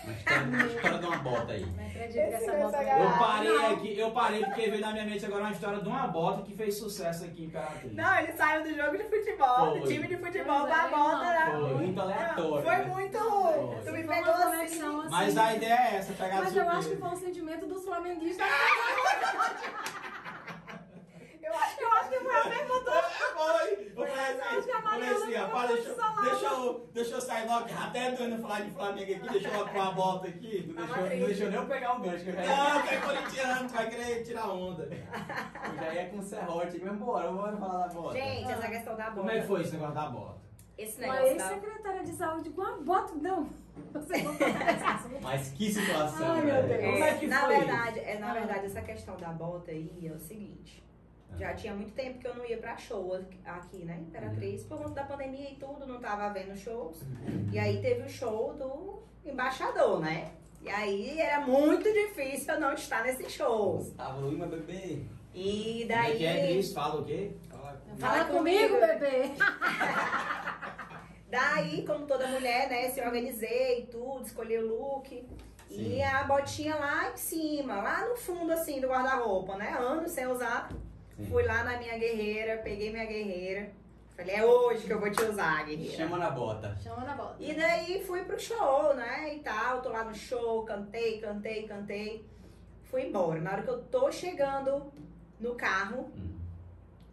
Uma história, uma história de uma bota aí. Não acredito que essa Eu parei aqui, eu parei porque veio na minha mente agora uma história de uma bota que fez sucesso aqui em Imperatriz. não, ele saiu do jogo de futebol, do Foi. time de futebol pra é, bota, não. né? Foi muito aleatório. Foi né? muito. Foi. Tu me Foi pegou uma assim. conexão assim. Mas a ideia é essa, pegar Mas eu acho que foi um sentimento dos flamenguistas. Eu acho que eu acho que foi a mesma Foi, eu falei assim, a falei assim, rapaz, deixa, falar. deixa, eu, deixa eu sair logo, que até doendo falar de Flamengo aqui, deixa eu com a volta aqui. Não deixou, não deixou nem eu pegar o gancho, que eu já ia, Não, que é corintiano, tu vai querer tirar onda. eu já ia com o serrote. Mas bora, bora falar da bota. Gente, essa questão da bota. Como é que foi esse negócio da bota? Esse negócio da ex-secretária de saúde com a bota. Não. Você não. Mas que situação, Ai, meu. Deus. Como é que na foi verdade, é, na Ah. verdade, essa questão da bota aí é o seguinte. Já tinha muito tempo que eu não ia pra show aqui- né, Imperatriz, por conta da pandemia e tudo, não tava havendo shows. E aí teve o show do embaixador, né? E aí era muito difícil eu não estar nesse show. Gustavo Lima, bebê. E Como é daí. que é, Cris? Fala o quê? Fala. Fala comigo, bebê. Daí, como toda mulher, né, se organizei e tudo, escolhi o look. E Sim. a botinha lá em cima, lá no fundo, assim, do guarda-roupa, né? Anos sem usar. Sim. Fui lá na minha guerreira, peguei minha guerreira. Falei, é hoje que eu vou te usar, guerreira. Chama na bota. Chama na bota. E daí fui pro show, né? E tal, tô lá no show, cantei, cantei, cantei. Fui embora. Na hora que eu tô chegando no carro, Hum.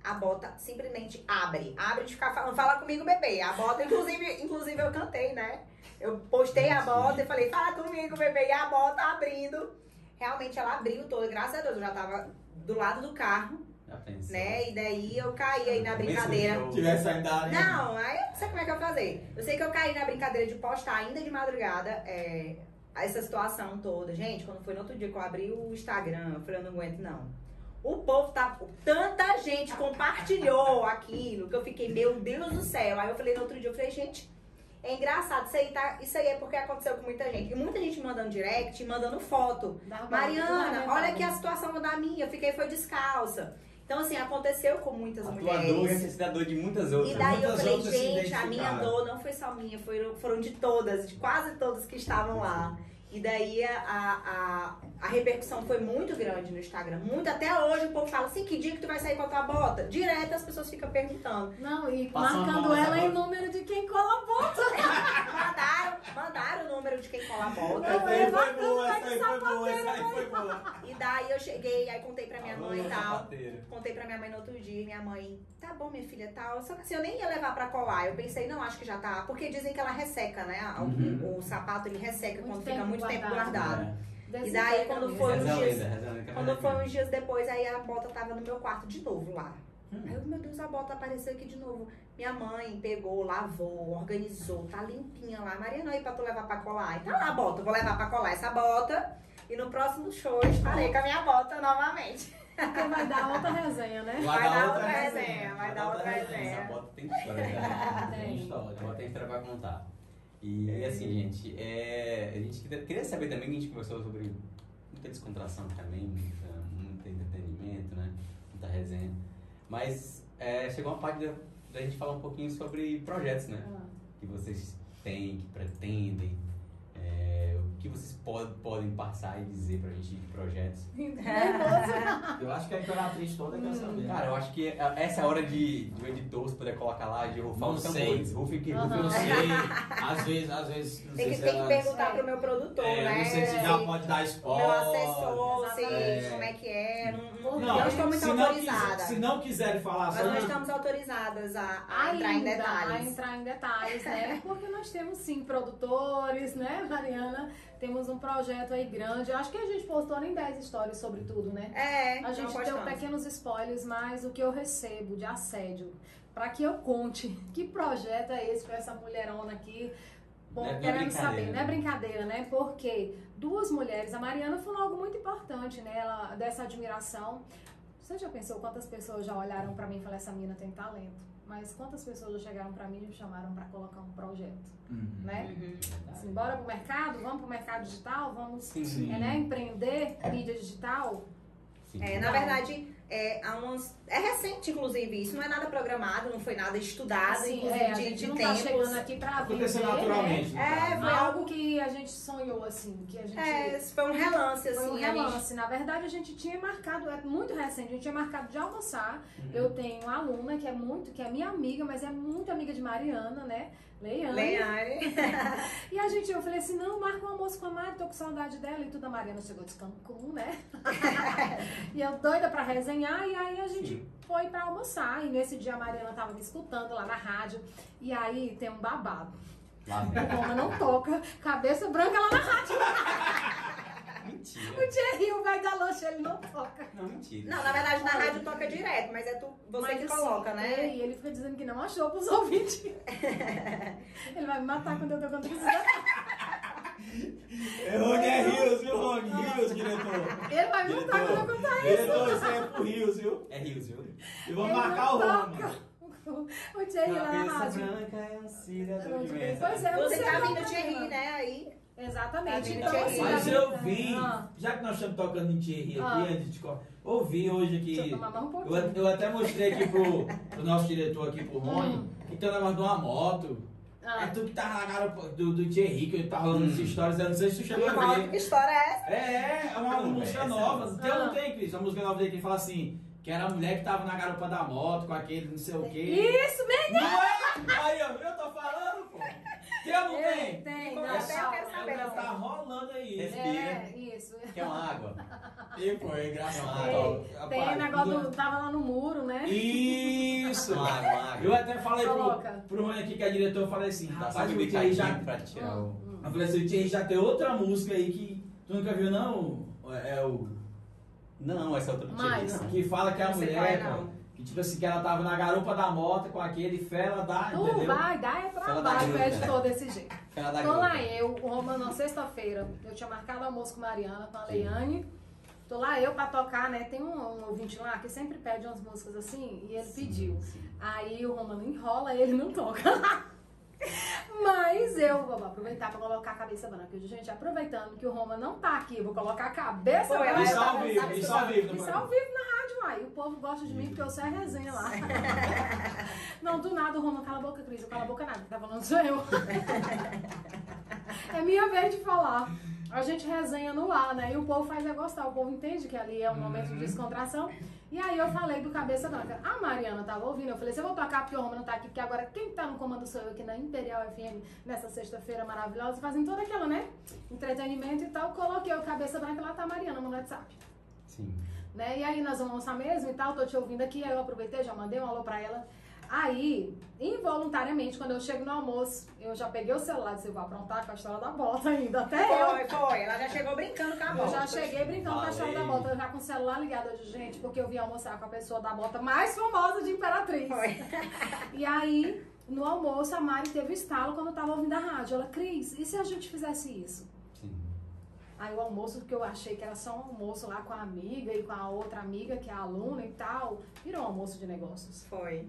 a bota simplesmente abre. Abre de ficar falando, fala comigo, bebê. A bota, inclusive, inclusive eu cantei, né? Eu postei a bota e falei, fala comigo, bebê. E a bota abrindo. Realmente ela abriu toda, graças a Deus. Eu já tava do lado do carro. Né? E daí eu caí aí na brincadeira. show. Tivesse ainda ali. Não, aí eu não sei como é que eu vou fazer. Eu sei que eu caí na brincadeira de postar ainda de madrugada é, essa situação toda. Gente, quando foi no outro dia que eu abri o Instagram, eu falei, eu não aguento não. O povo tá. Tanta gente compartilhou aquilo que eu fiquei, meu Deus do céu. Aí eu falei no outro dia, eu falei, gente, é engraçado, isso aí, tá, isso aí é porque aconteceu com muita gente. E muita gente mandando direct, mandando foto. Dá Mariana, olha aqui a situação da minha, eu fiquei foi descalça. Então, assim, aconteceu com muitas A tua mulheres. dor é a necessidade de muitas outras. E daí eu Muitas falei, outras se gente, a minha dor não foi só minha, foram, foram de todas, de quase todas que estavam lá. E daí a, a, a repercussão foi muito grande no Instagram. Muito, até hoje o povo fala assim, que dia que tu vai sair com a tua bota? Direto as pessoas ficam perguntando. Não, e Passa marcando ela em bota. número de quem cola a bota. Mandaram, mandaram o número de quem cola a bota. Essa aí foi boa, essa aí foi boa, essa aí foi boa. E daí eu cheguei, aí contei pra minha Alô, mãe e tal. sapateiro. Contei pra minha mãe no outro dia, e minha mãe, tá bom, minha filha, tal. Só que assim, eu nem ia levar pra colar. Eu pensei, não, acho que já tá. Porque dizem que ela resseca, né? O, Uhum. o sapato ele resseca Muito quando fica tempo muito tempo guardado. guardado. E daí, quando foi uns dias. é Quando foi uns dias depois, aí a bota tava no meu quarto de novo lá. Aí eu, meu Deus, a bota apareceu aqui de novo. Minha mãe pegou, lavou, organizou, tá limpinha lá. Mariana, aí pra tu levar pra colar. E tá lá a bota, eu vou levar pra colar essa bota. E no próximo show eu estarei com a minha bota novamente. Porque vai dar outra resenha, né? Vai dar outra resenha, vai dar outra resenha. Essa bota tem história, né? Tem. Tem história, a bota tem história pra contar. E assim, gente, é, a gente queria- saber também, que a gente conversou sobre muita descontração também, muita, muito entretenimento, né? Muita resenha. Mas é, chegou uma parte da, da gente falar um pouquinho sobre projetos, né? Ah. Que vocês têm, que pretendem. É, que vocês pod, podem passar e dizer pra gente de projetos. Eu acho que a Imperatriz toda quer saber. Cara, eu acho que essa é a hora de, do editor, se puder colocar lá, de rufar Não os sei. Rufem que rufem. Eu não sei. Às vezes, às vezes. Não Tem sei que, se tem que ela- perguntar pro meu produtor, É, né? não sei se já pode dar o meu spoiler. assessor, se, É. como é que é. Não, não, Não, eu estou muito se não, autorizada. quiser, se não quiserem falar Nós sobre. não estamos autorizadas a, a entrar em a detalhes. entrar em detalhes, né? Porque nós temos sim produtores, né, Mariana? Temos um projeto aí grande. Eu acho que a gente postou nem 10 histórias sobre tudo, né? É, A gente não deu pequenos spoilers, mas o que eu recebo de assédio, para que eu conte que projeto é esse com essa mulherona aqui, bom, é- é querendo brincadeira, saber, não né? é brincadeira, né? Porque duas mulheres, a Mariana falou algo muito importante, né? Ela, dessa admiração. Você já pensou quantas pessoas já olharam para mim e falaram, essa menina tem talento? Mas quantas pessoas já chegaram para mim e me chamaram para colocar um projeto, Uhum. né? Uhum. Assim, bora pro mercado, vamos pro mercado digital, vamos Sim, Sim. é, né, empreender mídia digital. Sim. É, na verdade, é, há umas, é recente, inclusive, isso não é nada programado, não foi nada estudado, Assim, inclusive é, a de, gente de não tempos. tá chegando aqui pra Aconteceu viver, naturalmente. Né? É, foi Algo que a gente sonhou, assim, que a gente... É, isso foi um relance, assim. Foi um a gente- relance. Na verdade, a gente tinha marcado, é muito recente, a gente tinha marcado de almoçar. Uhum. Eu tenho uma aluna que é muito, que é minha amiga, mas é muito amiga de Mariana, né? Leiane. Leiane. E a gente, eu falei assim, não, marca um almoço com a Mari, tô com saudade dela e tudo. A Mariana chegou de Cancún, né? e eu doida pra resenhar, e aí a gente Sim. foi pra almoçar. E nesse dia a Mariana tava me escutando lá na rádio. E aí tem um babado. Lá. Roma não toca, cabeça branca lá na rádio. Mentira. O Thierry, o vai da lancha, ele não toca. Não, mentira. Não, na verdade, na rádio toca direto, mas é tu, você Mas, que assim, coloca, né? E ele fica dizendo que não achou pros ouvintes. ele vai me matar quando eu tô isso. É Rony é Rios, viu, Rony? Rios, diretor. Ele vai me matar quando eu Diretor, isso aí é pro Rios, viu? É Rios, viu? E vamos Ele marcar o não Rony. O Thierry lá na Cabeça rádio. branca é um cidadão de mesa. Pois é, Você tá vindo tá Thierry, vendo. né? Aí. Exatamente. Tá Então, Thierry. assim, Mas a eu vi, Ah, já que nós estamos tocando em Thierry aqui, Ah. antes de ouvi hoje Deixa eu aqui. tomar mais um Eu, eu até mostrei aqui pro, pro nosso diretor aqui, pro Rony, Hum. que tem um negócio de uma moto. Ah. É tu que tá na garupa do, do Thierry, que ele tá rolando Hum. essas histórias, eu não sei se tu chegou a ver. Que história é essa? É, é uma Não, música essa- nova. Tem ou Ah. não tem, Cris? A música nova dele que fala assim, que era a mulher que tava na garupa da moto, com aquele não sei o quê. Isso, mesmo! Não é? Aí, ó, eu tô falando. Tem ou não tem? Tem, não, é que eu quero saber? Tá rolando aí. É, isso. Quer uma água? E, pô, é engraçado. Tem- Tem o negócio do. Tava lá no muro, né? Isso! Uma água, uma água. Eu até falei pro, Coloca. pro Rony aqui, que é diretor, eu falei assim, rapaz, o Thierry já... pra tirar o... Eu falei assim, o Thierry já tem outra música aí que tu nunca viu, não? É o... Não, essa é outra. Que fala que a mulher, não. que tipo assim, que ela tava na garupa da moto com aquele fela da, Tu entendeu? vai, dá é da trabalho gruta. pro editor desse jeito. Ela dá Tô lá eu, o Romano, na sexta-feira, eu tinha marcado almoço com a Mariana, com a Leiane. Tô lá eu pra tocar, né? Tem um, um ouvinte lá que sempre pede umas músicas assim, e ele pediu. Sim. Aí o Romano enrola e ele não toca. Mas eu vou aproveitar pra colocar a cabeça branca. Gente, aproveitando que o Roma não tá aqui, eu vou colocar a cabeça Pô, branca. ela Isso ao vivo, isso ao vivo. Isso é ao vivo na rádio. E o povo gosta de mim porque eu sei a resenha lá. Não, do nada o Roma cala a boca, Cris. Eu cala a boca nada. Quem tá falando sou eu. É minha vez de falar. A gente resenha no ar, né? E o povo faz é gostar. O povo entende que ali é um momento de descontração. E aí eu falei do Cabeça Branca. A Mariana tava ouvindo, eu falei, você vou tocar porque o Roma não tá aqui, porque agora quem tá no comando sou eu aqui na Imperial FM, nessa sexta-feira maravilhosa, fazendo toda aquela, né, entretenimento e tal. Coloquei o Cabeça Branca, lá tá a Mariana no WhatsApp. Sim. Né? E aí nós vamos almoçar mesmo e tal, tô te ouvindo aqui, aí eu aproveitei, já mandei um alô pra ela. Aí, involuntariamente, quando eu chego no almoço, eu já peguei o celular e disse, eu vou aprontar com a história da bota ainda, até eu. Foi, foi. Ela já chegou brincando com a Eu bola. já cheguei brincando com a história da bota, eu já com o celular ligado de gente, porque eu vim almoçar com a pessoa da bota mais famosa de Imperatriz. Foi. E aí, no almoço, a Mari teve o estalo quando eu tava ouvindo a rádio. Ela, Cris, e se a gente fizesse isso? Sim. Aí o almoço, que eu achei que era só um almoço lá com a amiga e com a outra amiga, que é aluna e tal, virou um almoço de negócios. Foi.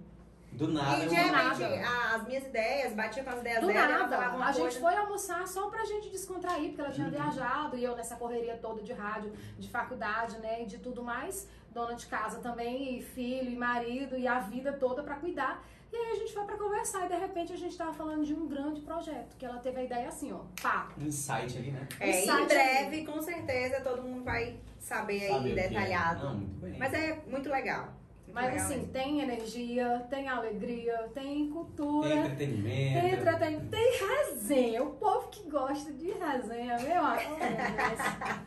Do nada. E nada. as minhas ideias, batia com as ideias Do dela, ela falava nada, a gente foi almoçar só pra gente descontrair, porque ela tinha viajado e eu nessa correria toda de rádio, de faculdade, né, e de tudo mais, dona de casa também, e filho, e marido, e a vida toda pra cuidar. E aí a gente foi pra conversar e de repente a gente tava falando de um grande projeto, que ela teve a ideia assim, ó, pá. Um insight ali, né? É, Insight em breve, com certeza, todo mundo vai saber aí Saber é. detalhado. Não, muito bem. Mas é muito legal. Muito Mas legal assim, tem energia, tem alegria, tem cultura. Tem entretenimento. Tem entretenimento, tem resenha. O povo que gosta de resenha, meu amor.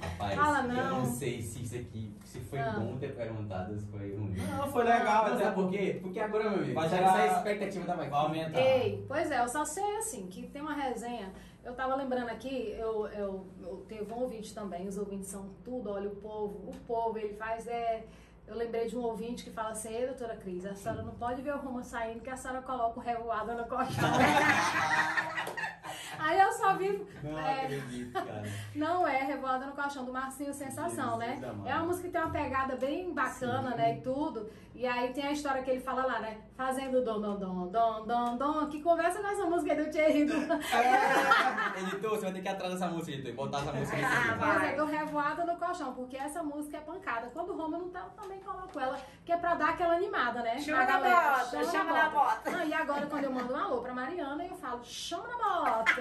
Rapaz, Fala eu não. não sei se isso aqui, se foi Ah. bom ter perguntado, se foi ruim. Não, foi legal, Não, até sabe por quê? Porque agora, meu amigo, Vai vai gerar- essa expectativa da Vai máquina. aumentar. Ei, pois é, eu só sei assim, que tem uma resenha. Eu tava lembrando aqui, eu, eu, eu teve um ouvinte também, os ouvintes são tudo, olha, o povo, o povo, ele faz é. Eu lembrei de um ouvinte que fala assim, ei, doutora Cris, a senhora não pode ver o rumo saindo que a senhora coloca o revoado no colchão. Aí eu só vi. Não é, acredito, cara. Não é Revoada no Colchão do Marcinho Sensação, né? Jesus. É uma música que tem uma pegada bem bacana, Sim. né? E tudo. E aí tem a história que ele fala lá, né? Fazendo dom, dom, dom, dom, dom, dom, que conversa com essa música aí do Thierry. Do... É, editor, você vai ter que atrás dessa música, editor, e botar essa música nesse Ah. Mas é do Revoada no Colchão, porque essa música é pancada. Quando o Roma não tá, também coloco ela, que é pra dar aquela animada, né? Chama na bota, chama na bota. Não, e agora quando eu mando um alô pra Mariana, eu falo, chama na bota.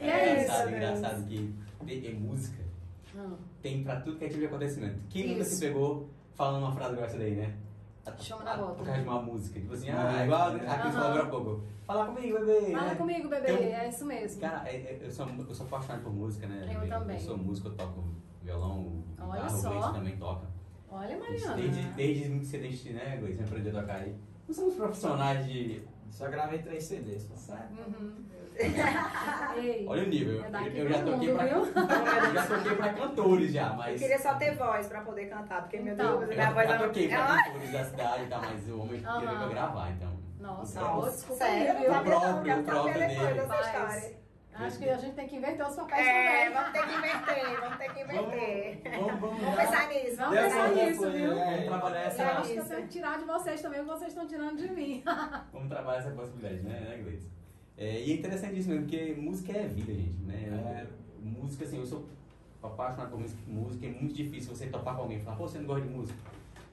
e é, isso. engraçado, Deus. engraçado que tem, é música Hum. tem pra tudo que é tipo de acontecimento. Quem nunca Isso. se pegou falando uma frase igual essa daí, né? Chama na Ah, bota. Por causa de uma música. Tipo assim, Ah, ah, igual a é. Cris falou agora há pouco. Fala comigo, bebê. Fala né? comigo, bebê, um- é isso mesmo. Cara, é- é- eu sou, eu sou apaixonado por música, né? Eu também. Eu sou músico, eu toco violão, Olha guitarra, só. o Gleice também toca. Olha, Mariana. Desde, desde muito cedo a gente, né, Gleice, aprendeu a tocar aí. Não somos profissionais de... Só gravei três CDs. pô. Uhum. Ei, Olha o nível. É Eu, eu já toquei mundo, pra... eu já toquei pra cantores já, Eu mas... queria só ter voz pra poder cantar, porque, meu Então. Deus, Eu minha voz já não... toquei pra Ela- cantores da cidade e tal, mas o homem queria Aham. pra gravar, então... Nossa, O próprio- ô, desculpa Sério, eu não, próprio, o próprio dele. Acho que a gente tem que inverter os papéis É, também. vamos ter que inverter, vamos ter que inverter. Vamos, vamos, Vamos já- pensar nisso, vamos Vamos pensar nisso. viu? Vamos trabalhar Eu essa... acho que eu tenho que tirar de vocês também, o que vocês estão tirando de mim. Vamos trabalhar essa possibilidade, né, né Gleice? É, e é interessantíssimo, porque música é vida, gente, né? É. Música, assim, eu sou apaixonado por música, música, é muito difícil você topar com alguém e falar, pô, você não gosta de música.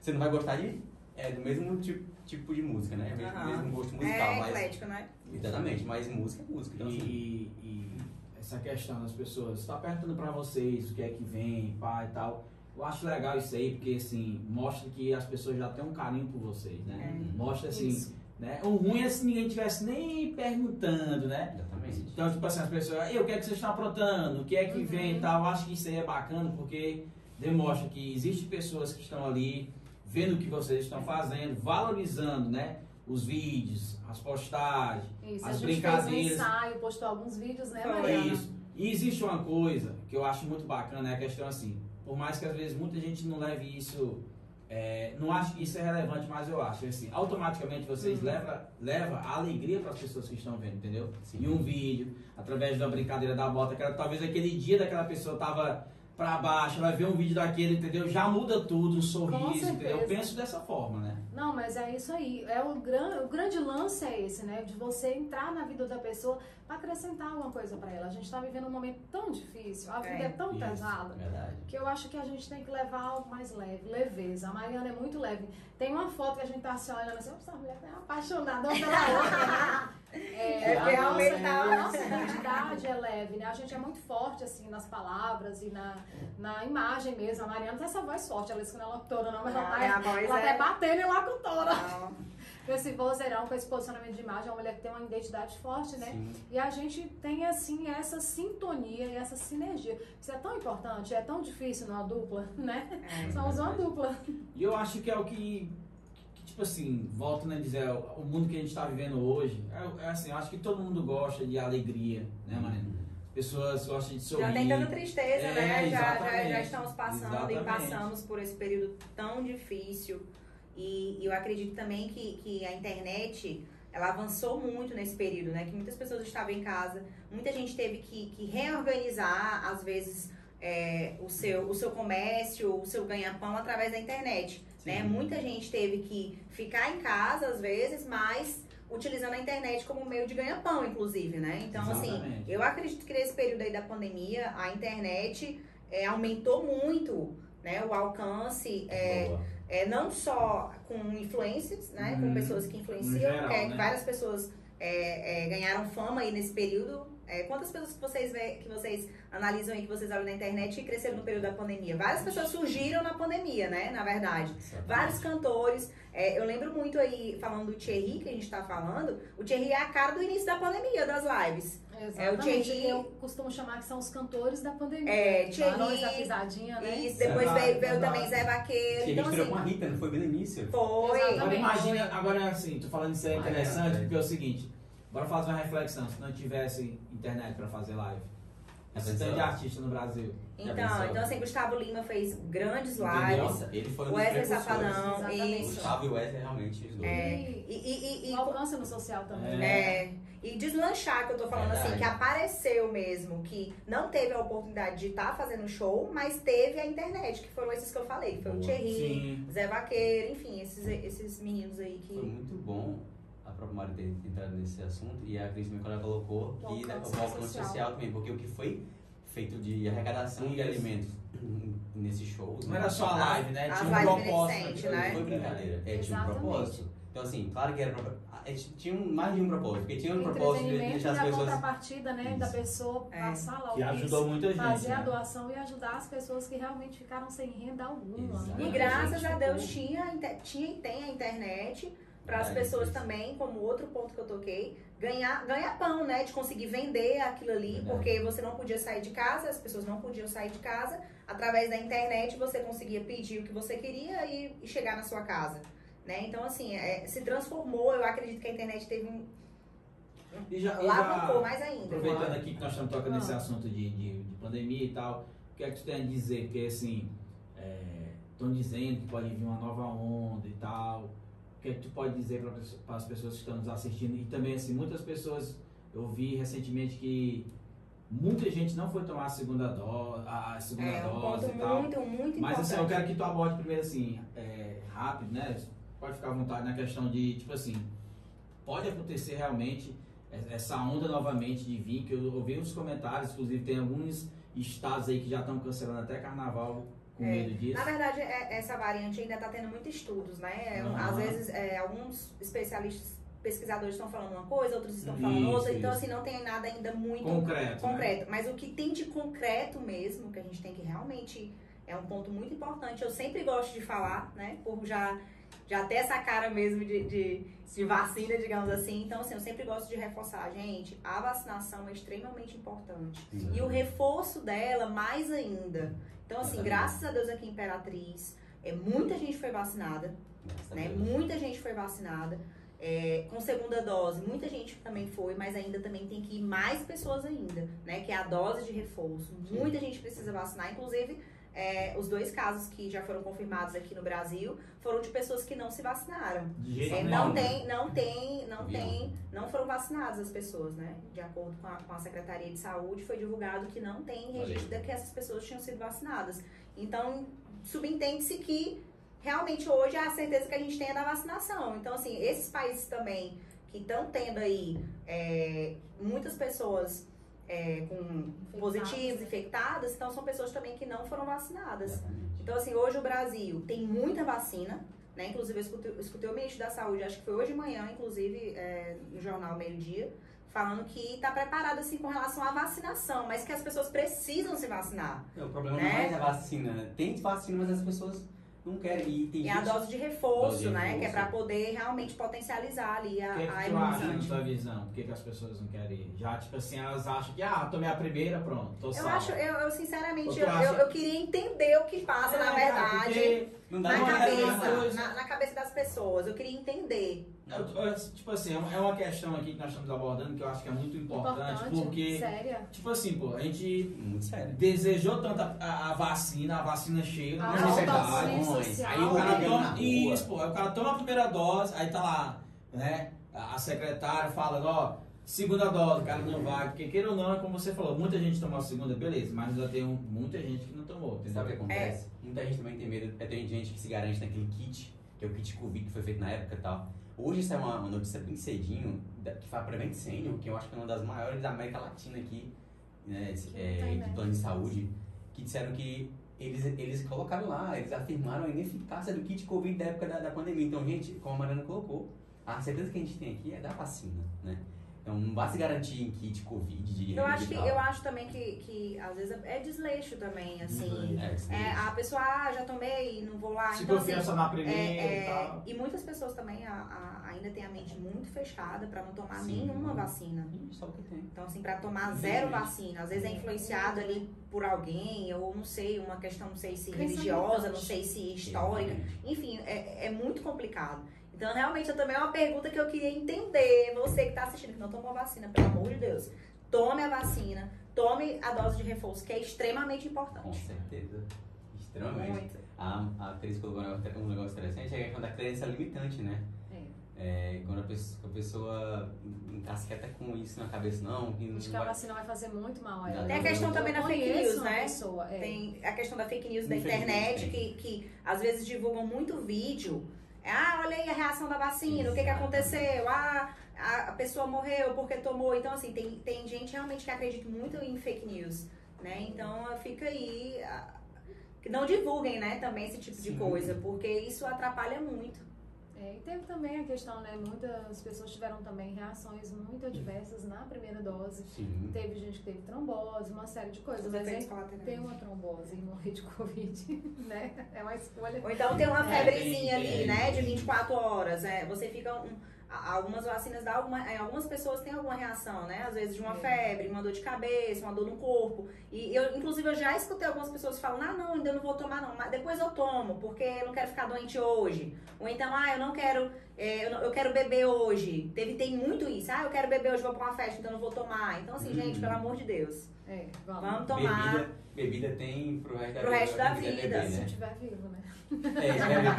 Você não vai gostar de... É do mesmo tipo, tipo de música, né? Mesmo, Aham. mesmo gosto musical, É mas... eclético, né? Exatamente, mas música é música. Então, E, assim, e essa questão das pessoas, está perguntando pra vocês o que é que vem, pá e tal. Eu acho legal isso aí, porque assim, mostra que as pessoas já têm um carinho por vocês, né? É. Mostra assim, Isso. né? O ruim é se ninguém tivesse nem perguntando, né? exatamente. Então, tipo assim, as pessoas, "Ei, o que é que vocês estão aprontando? O que é que vem e tal? Eu acho que isso aí é bacana porque demonstra que existem pessoas que estão ali vendo o que vocês estão fazendo, valorizando, né? Os vídeos, as postagens, Isso, as gente fez um brincadeiras. ensaio, postou alguns vídeos, né. É Mariana? isso. E existe uma coisa que eu acho muito bacana, é a questão assim, por mais que às vezes muita gente não leve isso, é, não acho que isso é relevante, mas eu acho assim, automaticamente vocês Uhum. leva, leva a alegria para as pessoas que estão vendo, entendeu? Sim. Em um vídeo, através da brincadeira da bota, que era, talvez aquele dia daquela pessoa tava pra baixo, ela vê um vídeo daquele, entendeu? Já muda tudo, um sorriso, entendeu? Eu penso dessa forma, né? Não, mas é isso aí. É o, gran, o grande lance é esse, né? De você entrar na vida da pessoa para acrescentar alguma coisa para ela. A gente tá vivendo um momento tão difícil, a vida é, É, tão isso. pesada. Verdade. Que eu acho que a gente tem que levar algo mais leve, leveza. A Mariana é muito leve. Tem uma foto que a gente tá se olhando assim, essa mulher é apaixonada uma pela outra, né? É, É a, nossa, realmente tá- a nossa identidade é leve, né? A gente é muito forte, assim, nas palavras e na, na imagem mesmo. A Mariana tem essa voz forte, ela disse que não é locutora não, mas Ah, ela minha tá, voz ela é- tá batendo em locutora. Não. Com esse vozeirão, com esse posicionamento de imagem, é uma mulher que tem uma identidade forte, né? Sim. E a gente tem, assim, essa sintonia e essa sinergia. Isso é tão importante, é tão difícil numa dupla, né? É. Somos uma dupla. E eu acho que é o que, tipo assim, volto né, a dizer, o mundo que a gente está vivendo hoje, é, é assim, eu acho que todo mundo gosta de alegria, né, Marina? As pessoas gostam de sorrir. Já tem tanta tristeza, É, né? Já, já, já estamos passando e Exatamente. passamos por esse período tão difícil. E, e eu acredito também que, que a internet ela avançou muito nesse período, né? Que muitas pessoas estavam em casa, muita gente teve que, que reorganizar, às vezes, é, o, seu, o seu comércio, o seu ganha-pão através da internet. Né? Muita gente teve que ficar em casa, às vezes, mas utilizando a internet como meio de ganha-pão, inclusive, né? Então, assim, Exatamente. eu acredito que nesse período aí da pandemia, a internet é, aumentou muito né, o alcance, é, é, não só com influencers, né, com Uhum. pessoas que influenciam, geral, é, né? várias pessoas é, é, ganharam fama aí nesse período. É, quantas pessoas que vocês vê, que vocês analisam aí, que vocês olham na internet e cresceram no período da pandemia? Várias pessoas surgiram na pandemia, né, na verdade. Vários cantores. É, eu lembro muito aí, falando do Thierry, que a gente tá falando, o Thierry é a cara do início da pandemia, das lives. Exatamente. Thierry- Eu costumo chamar que são os cantores da pandemia. É, Thierry- Barões da Pisadinha, né? E depois veio, veio também Zé Vaqueiro. Que a Então, assim, com a Rita, não foi bem no início? foi. Exatamente. Agora imagina, agora assim, tô falando isso é Ah, interessante, é, é. porque é o seguinte, bora fazer uma reflexão, se não tivesse internet pra fazer live. Esse pensou? tanto de artista no Brasil. Então, então assim, Gustavo Lima fez grandes lives. Nossa, ele foi um dos Wesley. Safadão, Exatamente. isso. Gustavo e Wesley realmente os dois. É, né? e, e, e, e, O alcance no social também. é, e deslanchar, que eu tô falando assim, Verdade. que apareceu mesmo, que não teve a oportunidade de estar fazendo show, mas teve a internet, que foram esses que eu falei, foi o Boa. Thierry, Sim. Zé Vaqueiro, enfim, esses, esses meninos aí Foi que. muito bom a própria Mari ter entrado nesse assunto e a Cris ela colocou O que né, alcance o alcance social. social também, porque o que foi feito de arrecadação de Isso. alimentos nesses shows. Não era só a live, né? Tinha um propósito. né? Não foi brincadeira, é, tinha um Exatamente. propósito. Então, assim, claro que era a tinha mais de um propósito, porque tinha um propósito de deixar e as a pessoas. contrapartida, né, da Isso. pessoa É. passar lá o Que ajudou muita gente. fazer a né? doação e ajudar as pessoas que realmente ficaram sem renda alguma. Exato. E Muita graças a Deus tinha, a tinha e tem a internet para as Verdade, pessoas também, como outro ponto que eu toquei, ganhar, ganhar pão, né? De conseguir vender aquilo ali, Verdade. porque você não podia sair de casa, as pessoas não podiam sair de casa. Através da internet você conseguia pedir o que você queria e, e chegar na sua casa. Né? Então, assim, é, se transformou. Eu acredito que a internet teve um. E já, já mais ainda. aproveitando aqui que nós estamos tocando Ah. nesse assunto de, de, de pandemia e tal, o que é que tu tem a dizer? Porque assim, estão dizendo que pode vir uma nova onda e tal. O que tu pode dizer para as pessoas que estão nos assistindo? E também, assim, muitas pessoas, eu vi recentemente que muita gente não foi tomar a segunda dose, a segunda É um dose e tal. muito, muito Mas importante. assim, eu quero que tu aborde primeiro assim, é, rápido, né? Pode ficar à vontade na questão de, tipo assim, pode acontecer realmente essa onda novamente de vir, que eu ouvi uns comentários, inclusive tem alguns estados aí que já estão cancelando até carnaval com É. medo disso. Na verdade, é- essa variante ainda está tendo muitos estudos, né? É, um- Aham. Às vezes, é, alguns especialistas, pesquisadores estão falando uma coisa, outros estão Isso, falando outra. Então, isso. assim, não tem nada ainda muito Concreto. né? concreto. Mas o que tem de concreto mesmo, que a gente tem que realmente... É um ponto muito importante. Eu sempre gosto de falar, né? Por já, já ter essa cara mesmo de, de, de vacina, digamos assim. Então, assim, eu sempre gosto de reforçar. Gente, a vacinação é extremamente importante. E o reforço dela, mais ainda. Então, assim, graças a Deus aqui em Imperatriz, é, muita gente foi vacinada, né? Deus. Muita gente foi vacinada. É, com segunda dose, muita gente também foi, mas ainda também tem que ir mais pessoas ainda, né? Que é a dose de reforço. Muita gente precisa vacinar, inclusive é, os dois casos que já foram confirmados aqui no Brasil foram de pessoas que não se vacinaram. É, não tem, não tem, não tem, não foram vacinadas as pessoas, né? De acordo com a, com a Secretaria de Saúde, foi divulgado que não tem registro de que essas pessoas tinham sido vacinadas. Então, subentende-se que realmente hoje é a certeza que a gente tem é da vacinação. Então, assim, esses países também que estão tendo aí é, muitas pessoas é, com positivos, infectadas, então são pessoas também que não foram vacinadas. Exatamente. Então, assim, hoje o Brasil tem muita vacina, Né? Inclusive, eu escutei, eu escutei o ministro da Saúde, acho que foi hoje de manhã, inclusive, é, no jornal Meio Dia, falando que está preparado assim com relação à vacinação, mas que as pessoas precisam se vacinar. É, o problema Né? não é a vacina. né? Tem vacina, mas as pessoas não querem. E tem E a gente- dose de reforço, Dose de né? Que é reforço. para poder realmente potencializar ali a, que, é a que tu acha, na imunidade. tua visão? Por que, que as pessoas não querem ir? Já, tipo assim, elas acham que, ah, tomei a primeira, pronto, tô Eu salvo. acho, eu, eu sinceramente, eu, acha- eu, eu queria entender o que passa, na É, verdade, porque Não dá na não é cabeça, na, na cabeça das pessoas. Eu queria entender. Eu- Tipo assim, é uma- é uma questão aqui que nós estamos abordando que eu acho que é muito importante, porque, séria. tipo assim, pô, a gente Muito sério. desejou tanto a, a- a vacina, a vacina chega, A é auxílio mãe. social. Aí o cara toma. Isso, pô. Aí o cara toma a primeira dose, aí tá lá, né? A secretária fala, ó, segunda dose, o cara não vai. Porque queira ou não, é como você falou, muita gente tomou a segunda, beleza, mas ainda tem um- muita gente que não tomou, entendeu? Sabe o que É. acontece? Muita gente também tem medo. é, Tem gente que se garante naquele kit, que é o kit Covid que foi feito na época e tal. Hoje saiu uma, uma notícia bem cedinho, da- que foi a Prevent Senior, que eu acho que é uma das maiores da América Latina aqui, né, é, de plano de saúde, que disseram que eles, eles colocaram lá, eles afirmaram a ineficácia do kit Covid da época da, da pandemia. Então, gente, como a Mariana colocou, a certeza que a gente tem aqui é da vacina, né? Então, não basta garantir em kit Covid de Eu acho, que, tal. eu acho também que, que às vezes é desleixo também, assim. É, isso É, a pessoa, ah, já tomei, não vou lá. Se então, assim, confiança na primeira é, e tal. é, e muitas pessoas também a- a- ainda têm a mente muito fechada para não tomar Sim. nenhuma vacina. Ih, Só o que tem. Então, assim, para tomar zero vacina, às vezes é influenciado ali por alguém, ou não sei, uma questão, não sei se religiosa, não sei se histórica. Exatamente. Enfim, é, é muito complicado. Então, realmente, eu também é uma pergunta que eu queria entender. Você que está assistindo, que não tomou vacina, pelo amor de Deus, tome a vacina, tome a dose de reforço, que é extremamente Com importante. certeza. Extremamente. Muito. A, a Cris colocou um negócio- um negócio interessante, é a questão da crença limitante, né? É. É, quando a pessoa, a pessoa encasqueta com isso na cabeça, não, que não Acho que a vai... vacina vai fazer muito mal a ela. Tem a questão Eu também da fake news, né? pessoa, é. Tem a questão da fake news da internet, que, que às vezes divulgam muito vídeo. Ah, olha aí a reação da vacina, o que, que aconteceu? Ah, a, pessoa morreu porque tomou. Então, assim, tem, tem gente realmente que acredita muito em fake news, né? Então, fica aí... ah, Que não divulguem, né, também esse tipo de Sim. coisa, porque isso atrapalha muito. É, e teve também a questão, né? Muitas pessoas tiveram também reações muito adversas na primeira dose. Sim. Teve gente que teve trombose, uma série de coisas. Os Mas efeitos é, colaterais. ter uma trombose e morrer de Covid, né? É uma escolha. Ou então tem uma É, febrezinha tem- ali, tem- né, de 24 horas. É, você fica. um- algumas vacinas dão alguma. Em algumas pessoas tem alguma reação, né? Às vezes de uma É. febre, uma dor de cabeça, uma dor no corpo. E eu, inclusive, eu já escutei algumas pessoas falando, ah, não, ainda não vou tomar, não, mas depois eu tomo, porque eu não quero ficar doente hoje. Ou então, ah, eu não quero. é, eu, não- eu quero beber hoje. Teve, tem muito isso. Ah, eu quero beber hoje, vou pra uma festa, então não vou tomar. Então, assim, gente, Uhum. pelo amor de Deus. É, vamos. Vamos tomar. Bebida, bebida tem pro resto da Pro resto da quiser vida, beber, Se né? estiver vivo, né? É, isso vai ver